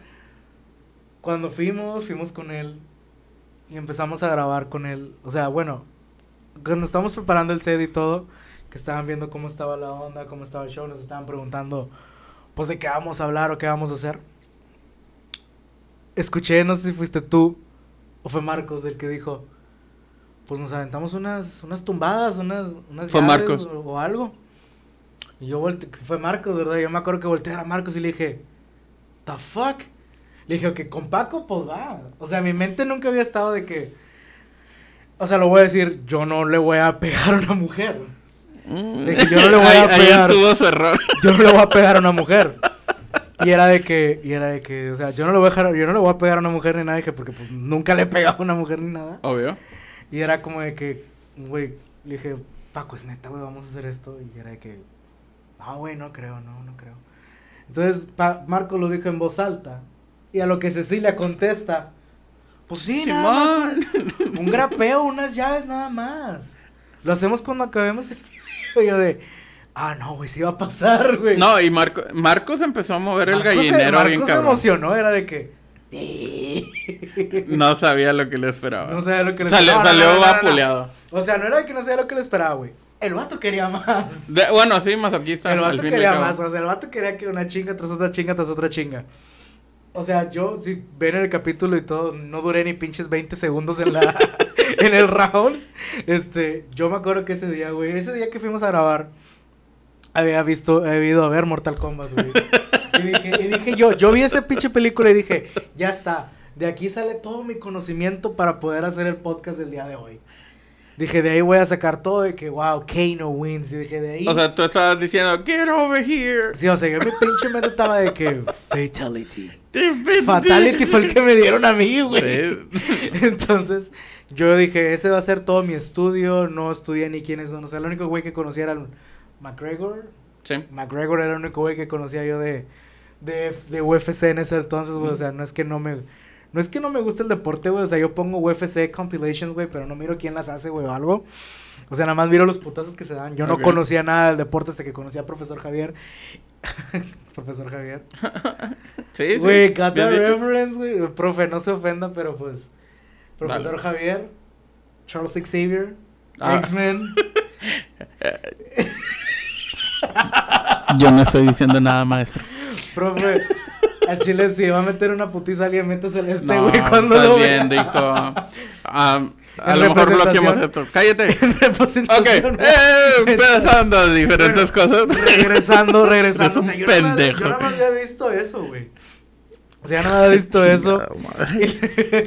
Speaker 1: cuando fuimos, fuimos con él y empezamos a grabar con él. O sea, bueno, cuando estábamos preparando el set y todo, que estaban viendo cómo estaba la onda, cómo estaba el show, nos estaban preguntando, pues, de qué vamos a hablar o qué vamos a hacer. Escuché, no sé si fuiste tú o fue Marcos el que dijo, pues nos aventamos unas, unas tumbadas, unas, unas
Speaker 2: Fue
Speaker 1: llaves
Speaker 2: Marcos.
Speaker 1: O, o algo. Y yo volteé, fue Marcos, ¿verdad? Yo me acuerdo que volteé a Marcos y le dije, ¿the fuck? Le dije, ok, con Paco, pues va. O sea, mi mente nunca había estado de que, o sea, lo voy a decir, yo no le voy a pegar a una mujer. De que yo no le voy a
Speaker 2: ahí, ahí
Speaker 1: pegar.
Speaker 2: estuvo su error.
Speaker 1: Yo no le voy a pegar a una mujer. Y era de que, y era de que, o sea, yo no le voy a dejar, yo no le voy a pegar a una mujer ni nada, dije, porque pues nunca le he pegado a una mujer ni nada.
Speaker 2: Obvio.
Speaker 1: Y era como de que, güey, le dije, Paco, es neta, güey, vamos a hacer esto. Y era de que, no, güey, no creo, no, no creo. Entonces, Pa- Marco lo dijo en voz alta. Y a lo que Cecilia contesta, pues sí, nada más, un grapeo, unas llaves nada más. Lo hacemos cuando acabemos el video. Yo de, ah, no, güey, sí va a pasar, güey.
Speaker 2: No, y Marco, Marcos empezó a mover el
Speaker 1: se-
Speaker 2: gallinero
Speaker 1: Marco
Speaker 2: bien
Speaker 1: se
Speaker 2: cabrón.
Speaker 1: emocionó, era de que...
Speaker 2: No sabía lo que le esperaba.
Speaker 1: No sabía lo que le esperaba.
Speaker 2: Salió
Speaker 1: no, no. O sea, no era que no sabía lo que le esperaba, güey. El vato quería más.
Speaker 2: De- bueno, sí, masoquista.
Speaker 1: El
Speaker 2: al
Speaker 1: vato
Speaker 2: fin y
Speaker 1: quería
Speaker 2: al
Speaker 1: más, o sea, el vato quería que una chinga tras otra chinga tras otra chinga. O sea, yo, si ven el capítulo y todo, no duré ni pinches 20 segundos en la en el round. Este, yo me acuerdo que ese día, güey, ese día que fuimos a grabar, había visto, había ido a ver Mortal Kombat, güey. Y dije, y dije yo, yo vi esa pinche película y dije, ya está, de aquí sale todo mi conocimiento para poder hacer el podcast del día de hoy. Dije, de ahí voy a sacar todo de que, wow, Kano wins. Y dije, de ahí...
Speaker 2: O sea, tú estabas diciendo, get over here.
Speaker 1: Sí, o sea, yo mi pinche mente estaba de que Fatality.
Speaker 2: Te vendí".
Speaker 1: Fatality fue el que me dieron a mí, güey. Entonces, yo dije, ese va a ser todo mi estudio. No estudié ni quiénes son. O sea, el único güey que conocía era el McGregor.
Speaker 2: Sí.
Speaker 1: McGregor era el único güey que conocía yo de, de, de UFC en ese entonces, güey. O sea, no es que no me. No es que no me guste el deporte, güey. O sea, yo pongo UFC compilations, güey, pero no miro quién las hace, güey, o algo. O sea, nada más miro los putazos que se dan. Yo no conocía nada del deporte hasta que conocí a profesor Javier. profesor Javier.
Speaker 2: Sí, sí.
Speaker 1: Güey,
Speaker 2: dicho.
Speaker 1: reference, güey. Profe, no se ofenda, pero pues. Profesor
Speaker 2: Dale.
Speaker 1: Javier, Charles Xavier,
Speaker 2: Ah.
Speaker 1: X-Men.
Speaker 2: Yo no estoy diciendo nada, maestro.
Speaker 1: Profe, a Chile si va a meter una putiza a alguien, métesele a este,
Speaker 2: no,
Speaker 1: güey, cuando lo
Speaker 2: bien,
Speaker 1: vea.
Speaker 2: dijo. Am, a lo mejor bloqueamos esto. Cállate. Ok, eh, empezando diferentes cosas.
Speaker 1: Regresando, regresando.
Speaker 2: Eres un
Speaker 1: O sea, yo nada más-
Speaker 2: pendejo.
Speaker 1: yo nada más había visto eso, güey. O sea, más había visto eso.
Speaker 2: Madre.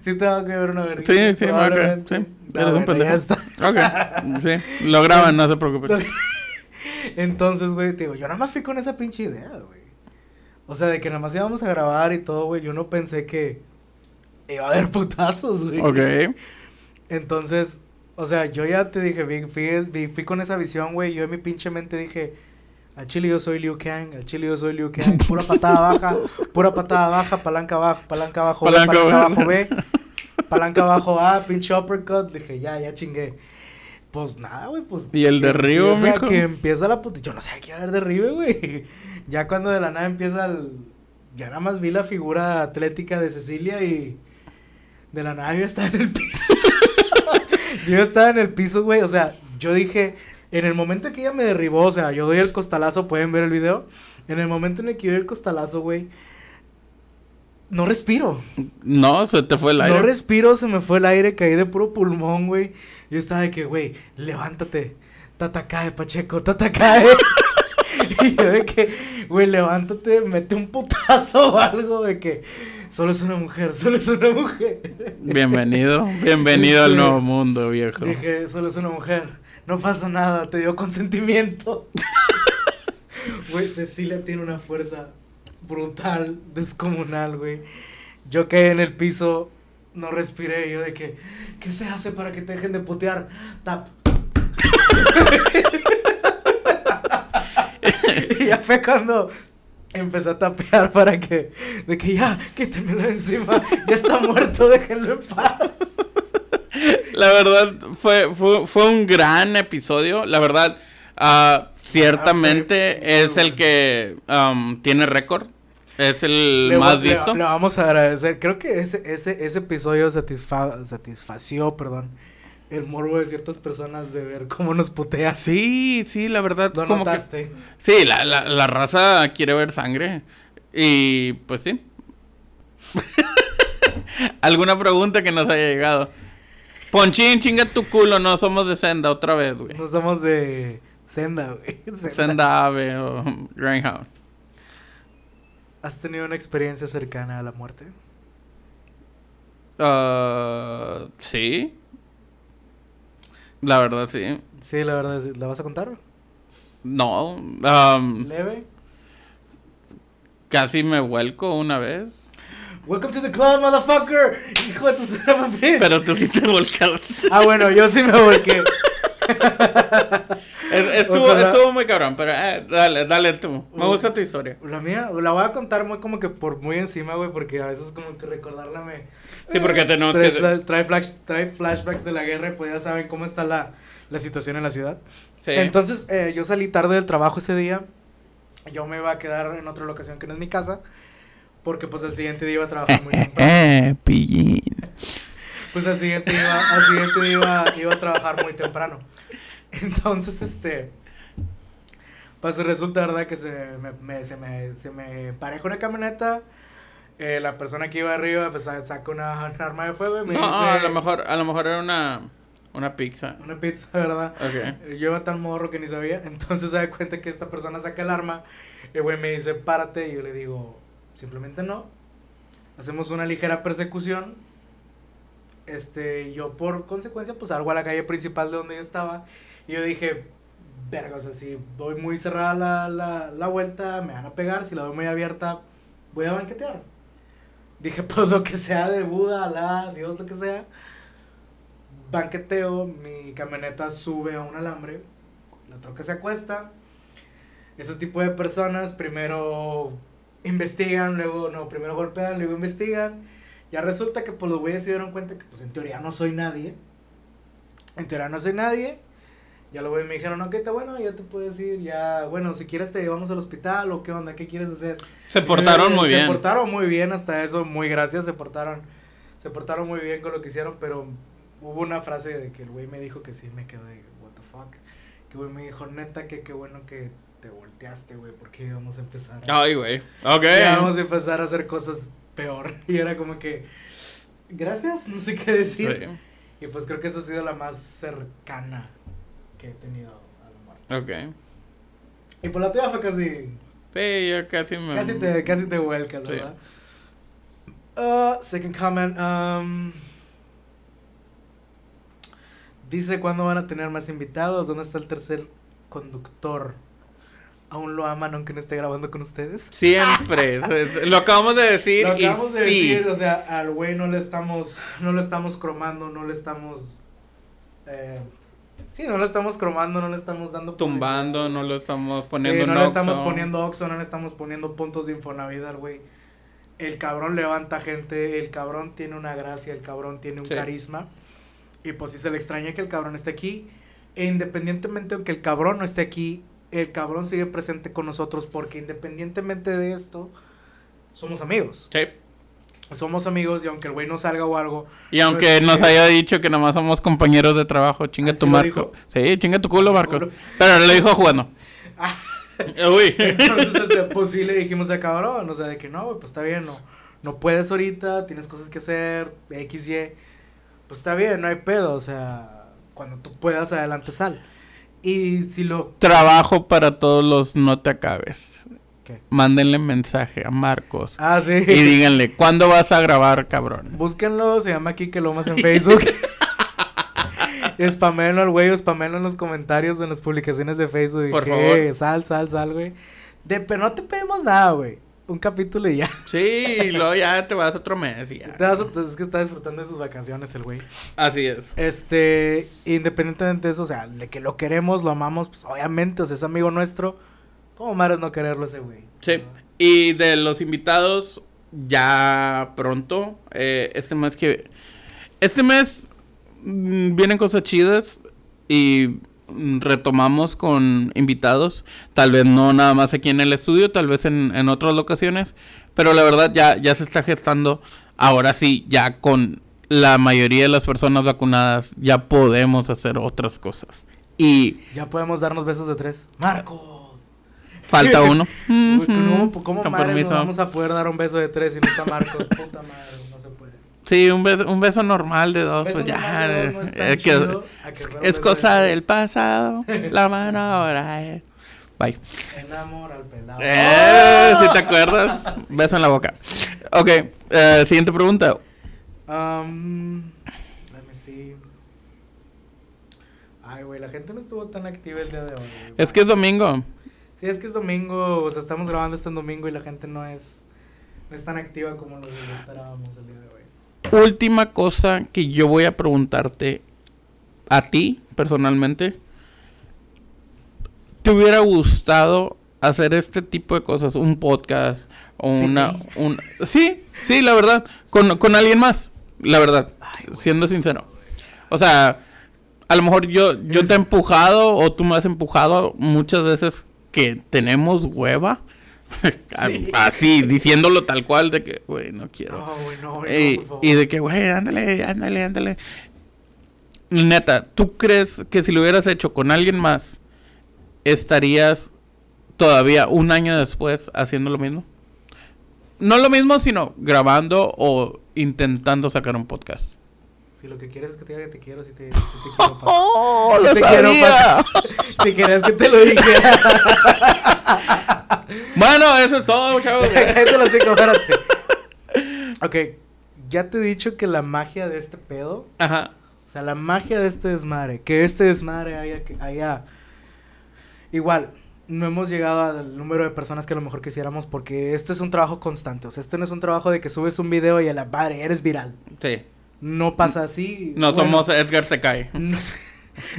Speaker 1: Sí tengo que ver una verga.
Speaker 2: Sí, sí,
Speaker 1: probablemente.
Speaker 2: sí.
Speaker 1: Ah,
Speaker 2: Eres un pendejo.
Speaker 1: ya está.
Speaker 2: Ok, sí. Lo graban, no se preocupen.
Speaker 1: Entonces, güey, te digo, yo nada más fui con esa pinche idea, güey. O sea, de que nada más íbamos a grabar y todo, güey. Yo no pensé que iba a haber putazos, güey.
Speaker 2: Ok.
Speaker 1: Entonces, o sea, yo ya te dije, fui, fui con esa visión, güey. Yo en mi pinche mente dije, al chile yo soy Liu Kang, al chile yo soy Liu Kang. Pura patada baja, pura patada baja, palanca abajo, palanca abajo, B,
Speaker 2: Palanca
Speaker 1: palanca,
Speaker 2: abajo.
Speaker 1: B, palanca abajo A, pinche uppercut. Dije, ya, ya chingué. Pues nada, güey, pues.
Speaker 2: ¿Y el derribo, mijo?
Speaker 1: Que empieza la puta. Yo no iba a haber derribe, güey. Ya cuando de la nada empieza el. Ya nada más vi la figura atlética de Cecilia y. De la nada yo estaba en el piso. yo estaba en el piso, güey. O sea, yo dije. En el momento que ella me derribó, o sea, yo doy el costalazo, pueden ver el video. En el momento en el que yo doy el costalazo, güey. No respiro.
Speaker 2: No, se te fue el aire.
Speaker 1: No respiro, se me fue el aire, caí de puro pulmón, güey. Yo estaba de que, güey, levántate. Tatacae, Pacheco, tatacae. y yo de que, güey, levántate, mete un putazo o algo de que solo es una mujer, solo es una mujer.
Speaker 2: Bienvenido, bienvenido al nuevo mundo, viejo.
Speaker 1: Dije, solo es una mujer, no pasa nada, te dio consentimiento. Güey, Cecilia tiene una fuerza brutal, descomunal, güey. Yo caí en el piso, no respiré, yo de que, ¿qué se hace para que te dejen de putear? Tap. y ya fue cuando empecé a tapear para que, de que ya, quítemelo de encima, ya está muerto, déjenlo en paz.
Speaker 2: La verdad, fue, fue, fue un gran episodio. La verdad, ah, ciertamente
Speaker 1: Ah, fue
Speaker 2: es el que um, tiene récord. Es el
Speaker 1: Le-
Speaker 2: más
Speaker 1: le-
Speaker 2: visto.
Speaker 1: Le, vamos a agradecer. Creo que ese, ese, ese episodio satisfa, satisfació, perdón, el morbo de ciertas personas de ver cómo nos putean.
Speaker 2: Sí, sí, la verdad.
Speaker 1: ¿Lo
Speaker 2: como que-
Speaker 1: notaste?
Speaker 2: Sí, la, la, la raza quiere ver sangre. Y pues sí. ¿Alguna pregunta que nos haya llegado? Ponchín, chinga tu culo, no somos de Senda otra vez, güey.
Speaker 1: No somos de Senda, güey.
Speaker 2: Senda Ave o Greyhound.
Speaker 1: ¿Has tenido una experiencia cercana a la muerte?
Speaker 2: Ah, sí. La verdad, sí.
Speaker 1: Sí, la verdad, sí. ¿la vas a contar?
Speaker 2: No, um,
Speaker 1: Leve.
Speaker 2: casi me vuelco una vez.
Speaker 1: Welcome to the club, motherfucker. Hijo de tu bitch.
Speaker 2: Pero tú sí te volcaste.
Speaker 1: Ah, bueno, yo sí me volqué.
Speaker 2: Es- Estuvo,
Speaker 1: Ojalá.
Speaker 2: estuvo muy cabrón, pero eh, dale, dale tú. Me
Speaker 1: Uy.
Speaker 2: gusta tu historia.
Speaker 1: La mía, la voy a contar muy como que por muy encima, güey, porque a veces como que recordarla me...
Speaker 2: Sí, porque tenemos
Speaker 1: trae,
Speaker 2: que-
Speaker 1: flash- trae, flash- trae flashbacks de la guerra y pues ya saben cómo está la, la situación en la ciudad.
Speaker 2: Sí.
Speaker 1: Entonces, eh, yo salí tarde del trabajo ese día. Yo me iba a quedar en otra locación que no es mi casa. Porque pues el siguiente día iba a trabajar muy temprano.
Speaker 2: Eh, pillín.
Speaker 1: Pues al siguiente iba, al siguiente día iba, iba a trabajar muy temprano. Entonces, este. Pues resulta, ¿verdad? Que se me, me- se me, se me pareja una camioneta. eh, la persona que iba arriba, pues sa- saca una, un arma de fuego y me
Speaker 2: No,
Speaker 1: dice.
Speaker 2: a lo mejor, a lo mejor era una, una pizza.
Speaker 1: Una pizza, ¿verdad?
Speaker 2: Ok.
Speaker 1: Yo iba tan morro que ni sabía. Entonces se da cuenta que esta persona saca el arma. El güey me dice, párate. Y yo le digo, simplemente no. Hacemos una ligera persecución. Este, yo por consecuencia, pues salgo a la calle principal de donde yo estaba. Y yo dije, verga, o sea, si doy muy cerrada la, la, la vuelta, me van a pegar. Si la doy muy abierta, voy a banquetear. Dije, pues lo que sea de Buda, Alá, Dios, lo que sea. Banqueteo, mi camioneta sube a un alambre, la troca se acuesta. Ese tipo de personas primero investigan, luego, no, primero golpean, luego investigan. Ya resulta que pues los güeyes se dieron cuenta que pues en teoría no soy nadie. En teoría no soy nadie. Ya los güeyes me dijeron, ok, está bueno, ya te puedes ir, ya, bueno, si quieres te llevamos al hospital o qué onda, qué quieres hacer.
Speaker 2: Se portaron
Speaker 1: Eh,
Speaker 2: muy
Speaker 1: Se
Speaker 2: bien.
Speaker 1: portaron muy bien hasta eso, muy gracias, se portaron, se portaron muy bien con lo que hicieron, pero hubo una frase de que el güey me dijo que sí me quedé, what the fuck. Que güey me dijo, neta, que qué bueno que te volteaste, güey, porque íbamos a empezar. a-
Speaker 2: Ay, güey. Ok.
Speaker 1: íbamos a empezar a hacer cosas peor. Y era como que, gracias, no sé qué decir.
Speaker 2: Sí.
Speaker 1: Y pues creo que esa ha sido la más cercana que he tenido a la muerte.
Speaker 2: Ok.
Speaker 1: Y por la tuya fue casi
Speaker 2: Sí, yo casi me...
Speaker 1: Casi te, casi te vuelcas,
Speaker 2: Sí.
Speaker 1: ¿verdad? Uh, second comment. um, dice cuándo van a tener más invitados. ¿Dónde está el tercer conductor? ¿Aún lo aman aunque no esté grabando con ustedes?
Speaker 2: Siempre. lo acabamos de decir
Speaker 1: Lo
Speaker 2: y
Speaker 1: acabamos de
Speaker 2: sí.
Speaker 1: decir, o sea, al güey no le estamos, no le estamos cromando, no le estamos, eh, sí, no le estamos cromando, no le estamos dando
Speaker 2: Tumbando,
Speaker 1: publicidad.
Speaker 2: no lo estamos
Speaker 1: Sí,
Speaker 2: poniendo
Speaker 1: no
Speaker 2: en
Speaker 1: le estamos poniendo Oxxo, no le estamos poniendo puntos de Infonavit al güey. El cabrón levanta gente, el cabrón tiene una gracia, el cabrón tiene un
Speaker 2: Sí.
Speaker 1: carisma. Y pues si se le extraña que el cabrón esté aquí, e independientemente aunque el cabrón no esté aquí, el cabrón sigue presente con nosotros porque independientemente de esto, somos amigos.
Speaker 2: Sí.
Speaker 1: Somos amigos y aunque el güey no salga o algo,
Speaker 2: Y aunque
Speaker 1: Pues,
Speaker 2: nos haya dicho que nomás somos compañeros de trabajo, chinga
Speaker 1: ¿Ah,
Speaker 2: tu Marco. Sí, chinga tu culo, Marco. Pero lo dijo jugando.
Speaker 1: Ah.
Speaker 2: Uy.
Speaker 1: Entonces, este, pues sí le dijimos al cabrón, o sea, de que no, güey, pues está bien, no, no puedes ahorita, tienes cosas que hacer, X, Y, pues está bien, no hay pedo, o sea, cuando tú puedas, adelante sal. Y si lo...
Speaker 2: Trabajo para todos los no te acabes.
Speaker 1: ¿Qué?
Speaker 2: Mándenle mensaje a Marcos.
Speaker 1: Ah, sí.
Speaker 2: Y díganle, ¿cuándo vas a grabar, cabrón?
Speaker 1: Búsquenlo, se llama Kike Lomas en Facebook. Spamelo al güey, spamelo en los comentarios, en las publicaciones de Facebook.
Speaker 2: Por favor.
Speaker 1: "Eh, Sal, sal, sal, güey. De, pero no te pedimos nada, güey. Un capítulo y ya.
Speaker 2: Sí, y luego ya te vas otro mes y ya.
Speaker 1: Te vas es que está disfrutando de sus vacaciones el güey.
Speaker 2: Así es.
Speaker 1: Este, independientemente de eso, o sea, de que lo queremos, lo amamos, pues obviamente, o sea, es amigo nuestro. ¿Cómo mares no quererlo ese güey?
Speaker 2: Sí. Y de los invitados, ya pronto, eh, este mes que... Este mes mm, vienen cosas chidas y mm, retomamos con invitados. Tal vez no nada más aquí en el estudio, tal vez en, en otras locaciones. Pero la verdad ya, ya se está gestando. Ahora sí, ya con la mayoría de las personas vacunadas, ya podemos hacer otras cosas. Y
Speaker 1: Ya podemos darnos besos de tres. Marcos.
Speaker 2: Falta uno.
Speaker 1: Uy, ¿Cómo,
Speaker 2: Ujú.
Speaker 1: cómo
Speaker 2: Con
Speaker 1: nos
Speaker 2: permiso.
Speaker 1: vamos a poder dar un beso de tres si no está Marcos? Puta madre, no se puede.
Speaker 2: Sí, un beso, un beso normal de dos, pues ya.
Speaker 1: normal de dos no es
Speaker 2: es
Speaker 1: chido a que
Speaker 2: es, cosa
Speaker 1: de
Speaker 2: del pasado. La mano ahora es. Bye.
Speaker 1: Enamora al pelado.
Speaker 2: Eh, si te acuerdas. Beso en la boca. Ok, eh, siguiente pregunta.
Speaker 1: Um, let me see. Ay, güey, la gente no estuvo tan activa el día de hoy.
Speaker 2: Es que es domingo.
Speaker 1: Sí, es que es domingo, o sea, estamos grabando este en domingo y la gente no es, no es tan activa como lo esperábamos el día de hoy.
Speaker 2: Última cosa que yo voy a preguntarte a ti, personalmente. ¿Te hubiera gustado hacer este tipo de cosas? Un podcast o
Speaker 1: Sí.
Speaker 2: una... Un... Sí, sí, la verdad. Con, con alguien más. La verdad.
Speaker 1: Ay,
Speaker 2: siendo sincero. O sea, a lo mejor yo, yo te he empujado o tú me has empujado muchas veces que tenemos hueva.
Speaker 1: Sí.
Speaker 2: Así, diciéndolo tal cual de que, güey, no quiero.
Speaker 1: No, no, por favor.
Speaker 2: y de que, güey, ándale, ándale, ándale. Neta, ¿tú crees que si lo hubieras hecho con alguien más, estarías todavía un año después haciendo lo mismo? No lo mismo, sino grabando o intentando sacar un podcast.
Speaker 1: Si lo que quieres es que te diga que te quiero, si te, si te quiero.
Speaker 2: ¡Oh, lo
Speaker 1: te quiero! Si querías que te lo dijera.
Speaker 2: bueno, eso es todo, chavos.
Speaker 1: Cállate los hocico, espérate. Ok, ya te he dicho que la magia de este pedo,
Speaker 2: Ajá.
Speaker 1: o sea, la magia de este desmadre, que este desmadre haya, haya, igual, no hemos llegado al número de personas que a lo mejor quisiéramos porque esto es un trabajo constante, o sea, esto no es un trabajo de que subes un video y a la madre eres viral.
Speaker 2: Sí.
Speaker 1: No pasa así.
Speaker 2: No
Speaker 1: Bueno,
Speaker 2: somos Edgar se cae.
Speaker 1: No,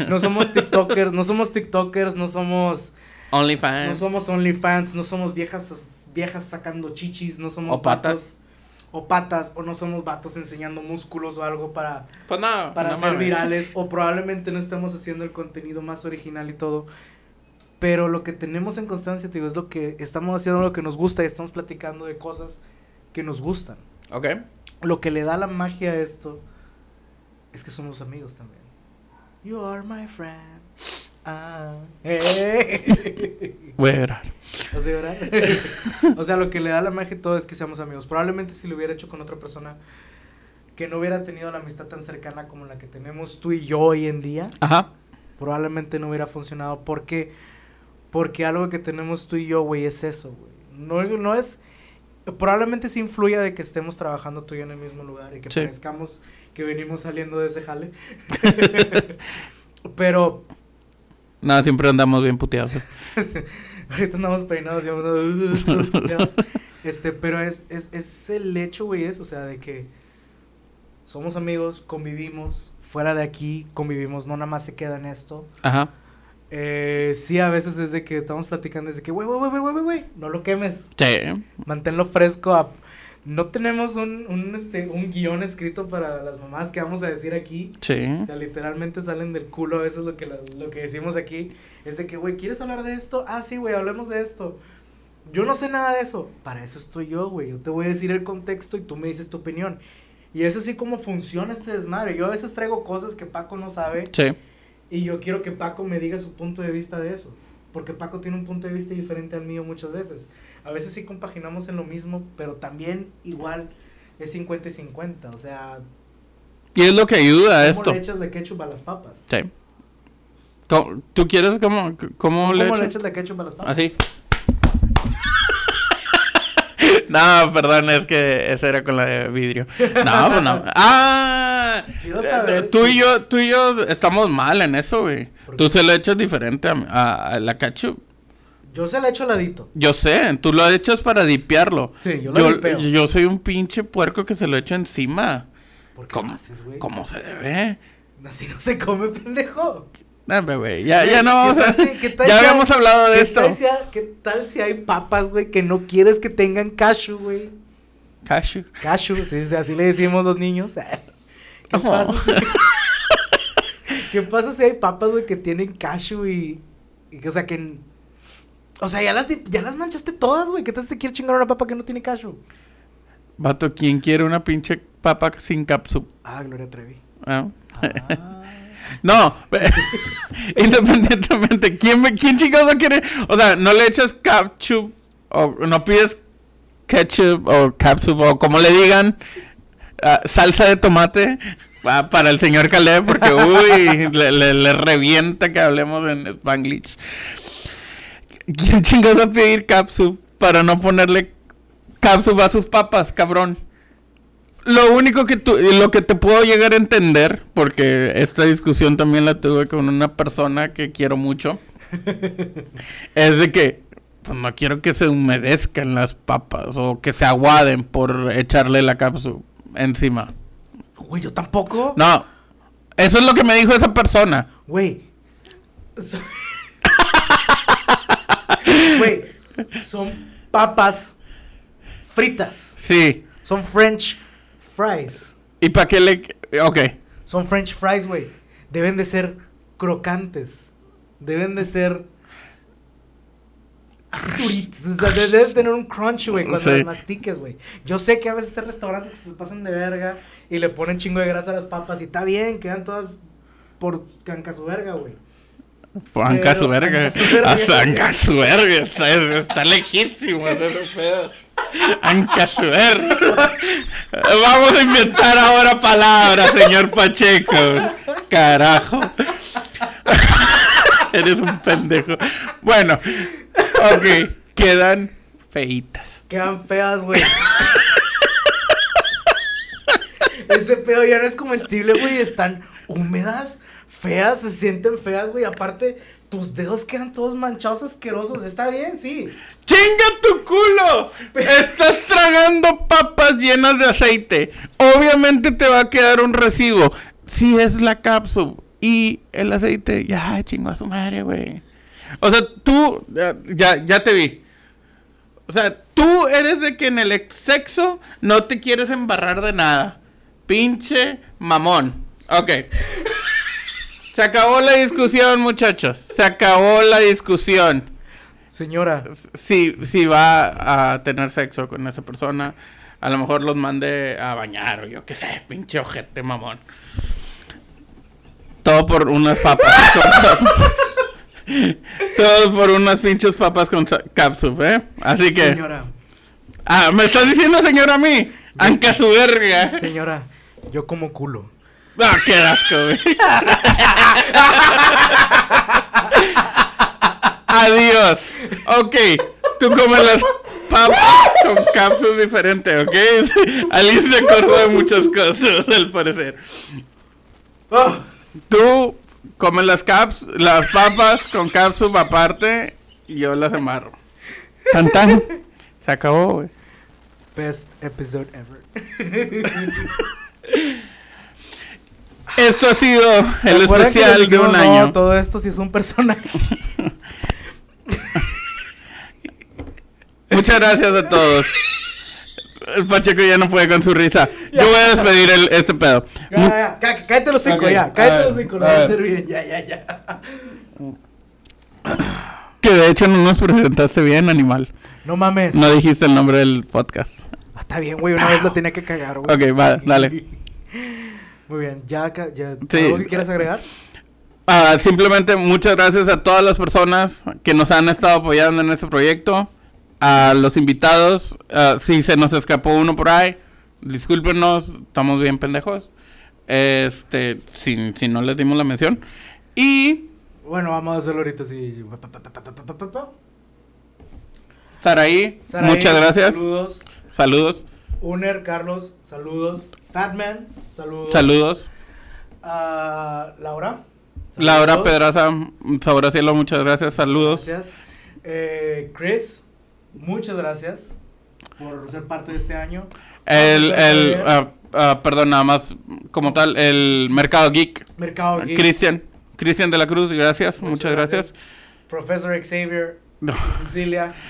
Speaker 1: no somos TikTokers, no somos TikTokers, no somos
Speaker 2: OnlyFans.
Speaker 1: no somos OnlyFans, no somos viejas viejas sacando chichis, no somos
Speaker 2: O patas.
Speaker 1: vatos o patas o no somos vatos enseñando músculos o algo para
Speaker 2: Pues no.
Speaker 1: para
Speaker 2: no
Speaker 1: ser
Speaker 2: mames.
Speaker 1: virales o probablemente no estamos haciendo el contenido más original y todo. Pero lo que tenemos en constancia, te digo, es lo que estamos haciendo lo que nos gusta y estamos platicando de cosas que nos gustan.
Speaker 2: Ok.
Speaker 1: Lo que le da la magia a esto es que somos amigos también. You are my friend. Ah.
Speaker 2: Voy a llorar.
Speaker 1: ¿Vas a llorar? o sea, lo que le da la magia a todo es que seamos amigos. Probablemente si lo hubiera hecho con otra persona que no hubiera tenido la amistad tan cercana como la que tenemos tú y yo hoy en día,
Speaker 2: Ajá.
Speaker 1: probablemente no hubiera funcionado. porque Porque algo que tenemos tú y yo, güey, es eso, güey. No, no es... Probablemente sí influya de que estemos trabajando tú y yo en el mismo lugar y que
Speaker 2: Sí.
Speaker 1: parezcamos que venimos saliendo de ese jale. Pero
Speaker 2: No, siempre andamos bien puteados.
Speaker 1: Ahorita andamos peinados, ya andamos puteados. Este, pero es, es, es el hecho, güey, es, o sea, de que somos amigos, convivimos, fuera de aquí convivimos, no nada más se queda en esto.
Speaker 2: Ajá.
Speaker 1: Eh, sí, a veces es de que estamos platicando, es de que, güey, güey, güey, güey, güey, no lo quemes,
Speaker 2: Sí.
Speaker 1: manténlo fresco. a- No tenemos un, un, este, un guion escrito para las mamás que vamos a decir aquí.
Speaker 2: Sí.
Speaker 1: O sea, literalmente salen del culo a veces lo que, la- lo que decimos aquí. Es de que, güey, ¿quieres hablar de esto? Ah, sí, güey, hablemos de esto. Yo no sé nada de eso. Para eso estoy yo, güey. Yo te voy a decir el contexto y tú me dices tu opinión. Y es así como funciona este desmadre. Yo a veces traigo cosas que Paco no sabe
Speaker 2: Sí.
Speaker 1: Y yo quiero que Paco me diga su punto de vista de eso. Porque Paco tiene un punto de vista diferente al mío muchas veces. A veces sí compaginamos en lo mismo, pero también igual es 50 y 50. O sea,
Speaker 2: Y es lo que ayuda a
Speaker 1: ¿cómo
Speaker 2: esto.
Speaker 1: le echas de ketchup a las papas?
Speaker 2: Sí. ¿Cómo- ¿Tú quieres cómo, cómo,
Speaker 1: ¿Cómo
Speaker 2: le
Speaker 1: le
Speaker 2: echas?
Speaker 1: echas de ketchup a las papas?
Speaker 2: Así. No, perdón, es que esa era con la de vidrio. No, pues no. Ah,
Speaker 1: saber
Speaker 2: eh, tú y yo, tú y yo estamos mal en eso, güey.
Speaker 1: ¿Por
Speaker 2: Tú se lo echas diferente a, a- a la ketchup.
Speaker 1: Yo se la echo al ladito.
Speaker 2: Yo sé, tú lo echas para dipearlo.
Speaker 1: Sí, yo lo dipeo.
Speaker 2: yo soy un pinche puerco que se lo echo encima.
Speaker 1: ¿Por qué
Speaker 2: ¿Cómo?
Speaker 1: haces, güey?
Speaker 2: ¿Cómo se debe?
Speaker 1: Así no se come, pendejo.
Speaker 2: Dame, güey. Ya, ya no
Speaker 1: ¿qué
Speaker 2: vamos a...
Speaker 1: si-
Speaker 2: Ya
Speaker 1: si
Speaker 2: habíamos
Speaker 1: hay-
Speaker 2: hablado de
Speaker 1: ¿qué
Speaker 2: esto.
Speaker 1: Tal si hay- ¿Qué tal si hay papas, güey, que no quieres que tengan cashew, güey?
Speaker 2: Cashew.
Speaker 1: Cashew, sí, sí, así le decimos los niños. ¿Qué
Speaker 2: Oh.
Speaker 1: pasa si... ¿Qué pasa si hay papas, güey, que tienen cashew y... y o sea, que... O sea, ya las, ya las manchaste todas, güey. ¿Qué tal si te quieres chingar una papa que no tiene cashew?
Speaker 2: Vato, ¿quién quiere una pinche papa sin capsup?
Speaker 1: Ah, Gloria Trevi.
Speaker 2: Ah.
Speaker 1: Ah.
Speaker 2: No, independientemente, ¿quién, ¿quién chingados no quiere? O sea, no le echas ketchup o no pides ketchup o capsup o como le digan, ah, salsa de tomate pa- para el señor Caleb porque, uy, le, le- le revienta que hablemos en Spanglish. ¿Quién chingados va a pedir capsup para no ponerle capsup a sus papas, cabrón? Lo único que tú, lo que te puedo llegar a entender, porque esta discusión también la tuve con una persona que quiero mucho, es de que pues, no quiero que se humedezcan las papas o que se aguaden por echarle la cápsula encima.
Speaker 1: Güey, yo tampoco.
Speaker 2: No, eso es lo que me dijo esa persona.
Speaker 1: Güey. So- Güey, son papas fritas.
Speaker 2: Sí.
Speaker 1: Son French fries.
Speaker 2: ¿Y para qué le...? Ok.
Speaker 1: Son French fries, güey. Deben de ser crocantes. Deben de ser... duritas. O sea, de- Deben tener un crunch, güey, cuando
Speaker 2: Sí.
Speaker 1: las mastiques, güey. Yo sé que a veces hay restaurantes que se pasan de verga y le ponen chingo de grasa a las papas y está bien, quedan todas por canca su verga, güey.
Speaker 2: Anca su verga.
Speaker 1: anca su verga.
Speaker 2: Hasta anca su verga. Está, está lejísimo ese pedo. Anca su verga. Vamos a inventar ahora palabras, señor Pacheco. Carajo. Eres un pendejo. Bueno, ok. Quedan feitas.
Speaker 1: Quedan feas, güey. Ese pedo ya no es comestible, güey. Están húmedas, feas, se sienten feas, güey. Aparte, tus dedos quedan todos manchados, asquerosos. Está bien, sí.
Speaker 2: ¡Chinga tu culo! Estás tragando papas llenas de aceite. Obviamente te va a quedar un residuo. Si es la cápsula y el aceite, ya chingo a su madre, güey. O sea, tú, ya- ya, te vi. O sea, tú eres de que en el ex- sexo no te quieres embarrar de nada. Pinche mamón. Ok. Se acabó la discusión, muchachos. Se acabó la discusión
Speaker 1: Señora,
Speaker 2: si, si va a tener sexo con esa persona, a lo mejor los mande a bañar o yo qué sé, pinche ojete mamón. Todo por unas papas Todo por unas pinches papas con capsup, ¿eh? Así que...
Speaker 1: señora,
Speaker 2: Ah, ¿me estás diciendo señora a mí? Anca su verga.
Speaker 1: señora, yo como culo.
Speaker 2: Ah, qué asco, güey. Adiós. Ok, tú comes las papas con cápsulas diferentes, ¿ok? Alice se acordó de muchas cosas, al parecer. Tú comes las caps, las papas con cápsula aparte y yo las amarro. Tan tan. Se acabó, güey.
Speaker 1: Best episode ever.
Speaker 2: Esto ha sido el
Speaker 1: ¿Se acuerdan que
Speaker 2: especial de un
Speaker 1: no,
Speaker 2: año.
Speaker 1: todo esto sí es un personaje.
Speaker 2: Muchas gracias a todos. El Pacheco ya no puede con su risa. Yo voy a despedir el, este pedo.
Speaker 1: Ya, ya, ya, cá- cállate los cinco, ya. Cállate los cinco, lo
Speaker 2: a
Speaker 1: voy a hacer bien. Ya, ya, ya.
Speaker 2: Que de hecho no nos presentaste bien, animal.
Speaker 1: No mames.
Speaker 2: No dijiste el nombre del podcast.
Speaker 1: Ah, Está bien, güey, una vez lo tenía que cagar, güey.
Speaker 2: Ok, va, dale.
Speaker 1: Muy bien, ya, ya
Speaker 2: Sí.
Speaker 1: ¿algo que quieras agregar?
Speaker 2: Ah, simplemente muchas gracias a todas las personas que nos han estado apoyando en este proyecto. A los invitados. ah, si se nos escapó uno por ahí, discúlpenos, estamos bien pendejos. Este, si, si no les dimos la mención. Y
Speaker 1: Bueno, vamos a hacerlo ahorita sí.
Speaker 2: Saraí,
Speaker 1: Saraí,
Speaker 2: muchas gracias.
Speaker 1: Saludos.
Speaker 2: saludos.
Speaker 1: Uner, Carlos, saludos. Fatman, saludos.
Speaker 2: Saludos.
Speaker 1: Ah, Laura.
Speaker 2: Laura
Speaker 1: saludos.
Speaker 2: Pedraza, Sabor Cielo, muchas gracias, saludos.
Speaker 1: Gracias. Eh, Chris, muchas gracias por ser parte de este año.
Speaker 2: El, el, ah, ah, perdón, nada más, como tal, el Mercado Geek,
Speaker 1: Mercado Geek.
Speaker 2: Cristian, Cristian de la Cruz, gracias, muchas, gracias.
Speaker 1: Profesor Xavier,
Speaker 2: No.
Speaker 1: Cecilia.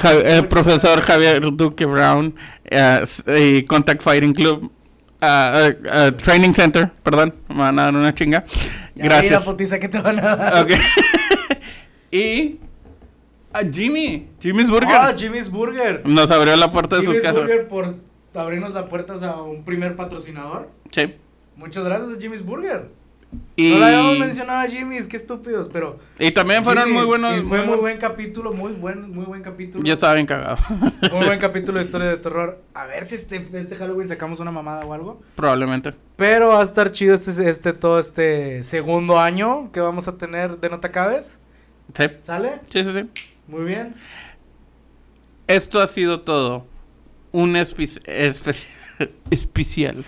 Speaker 2: Ja- el
Speaker 1: Muchas
Speaker 2: profesor
Speaker 1: gracias.
Speaker 2: Javier Duque Brown y Contact Fighting Club, ah, ah, ah, Training Center, perdón, me van a dar una chinga.
Speaker 1: Ya vi la
Speaker 2: Gracias.
Speaker 1: putiza que te van a dar.
Speaker 2: Y a Jimmy, Jimmy's Burger.
Speaker 1: Ah, Jimmy's Burger.
Speaker 2: Nos abrió la puerta de su
Speaker 1: Jimmy's
Speaker 2: casa.
Speaker 1: Burger por abrirnos las puertas a un primer patrocinador.
Speaker 2: Sí.
Speaker 1: Muchas gracias a Jimmy's Burger.
Speaker 2: Y,
Speaker 1: No la habíamos mencionado a Jimmy's, qué estúpidos, pero.
Speaker 2: y también fueron muy buenos.
Speaker 1: y fue muy
Speaker 2: buen-
Speaker 1: buen capítulo, muy buen, muy buen capítulo.
Speaker 2: Yo estaba bien cagado.
Speaker 1: Muy buen capítulo de historia de terror. A ver si este, este Halloween sacamos una mamada o algo.
Speaker 2: Probablemente.
Speaker 1: Pero va a estar chido este, este todo este segundo año que vamos a tener de No Te Acabes.
Speaker 2: Sí.
Speaker 1: ¿Sale?
Speaker 2: Sí, sí, sí.
Speaker 1: Muy bien.
Speaker 2: Esto ha sido todo. Un espe- espe- especial.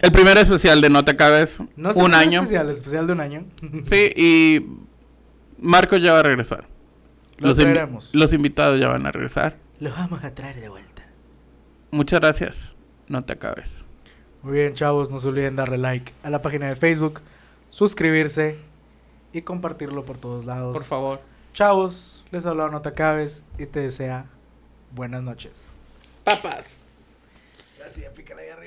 Speaker 2: El primer especial de No te acabes.
Speaker 1: No sé
Speaker 2: un año.
Speaker 1: Especial, especial de un año.
Speaker 2: Sí, y Marco ya va a regresar.
Speaker 1: Lo
Speaker 2: Los, los invitados ya van a regresar.
Speaker 1: Lo vamos a traer de vuelta.
Speaker 2: Muchas gracias. No te acabes.
Speaker 1: Muy bien, chavos. No se olviden darle like a la página de Facebook, suscribirse y compartirlo por todos lados.
Speaker 2: Por favor.
Speaker 1: Chavos, les habló No Te Acabes y te desea buenas noches.
Speaker 2: Papas.
Speaker 1: Gracias, arriba.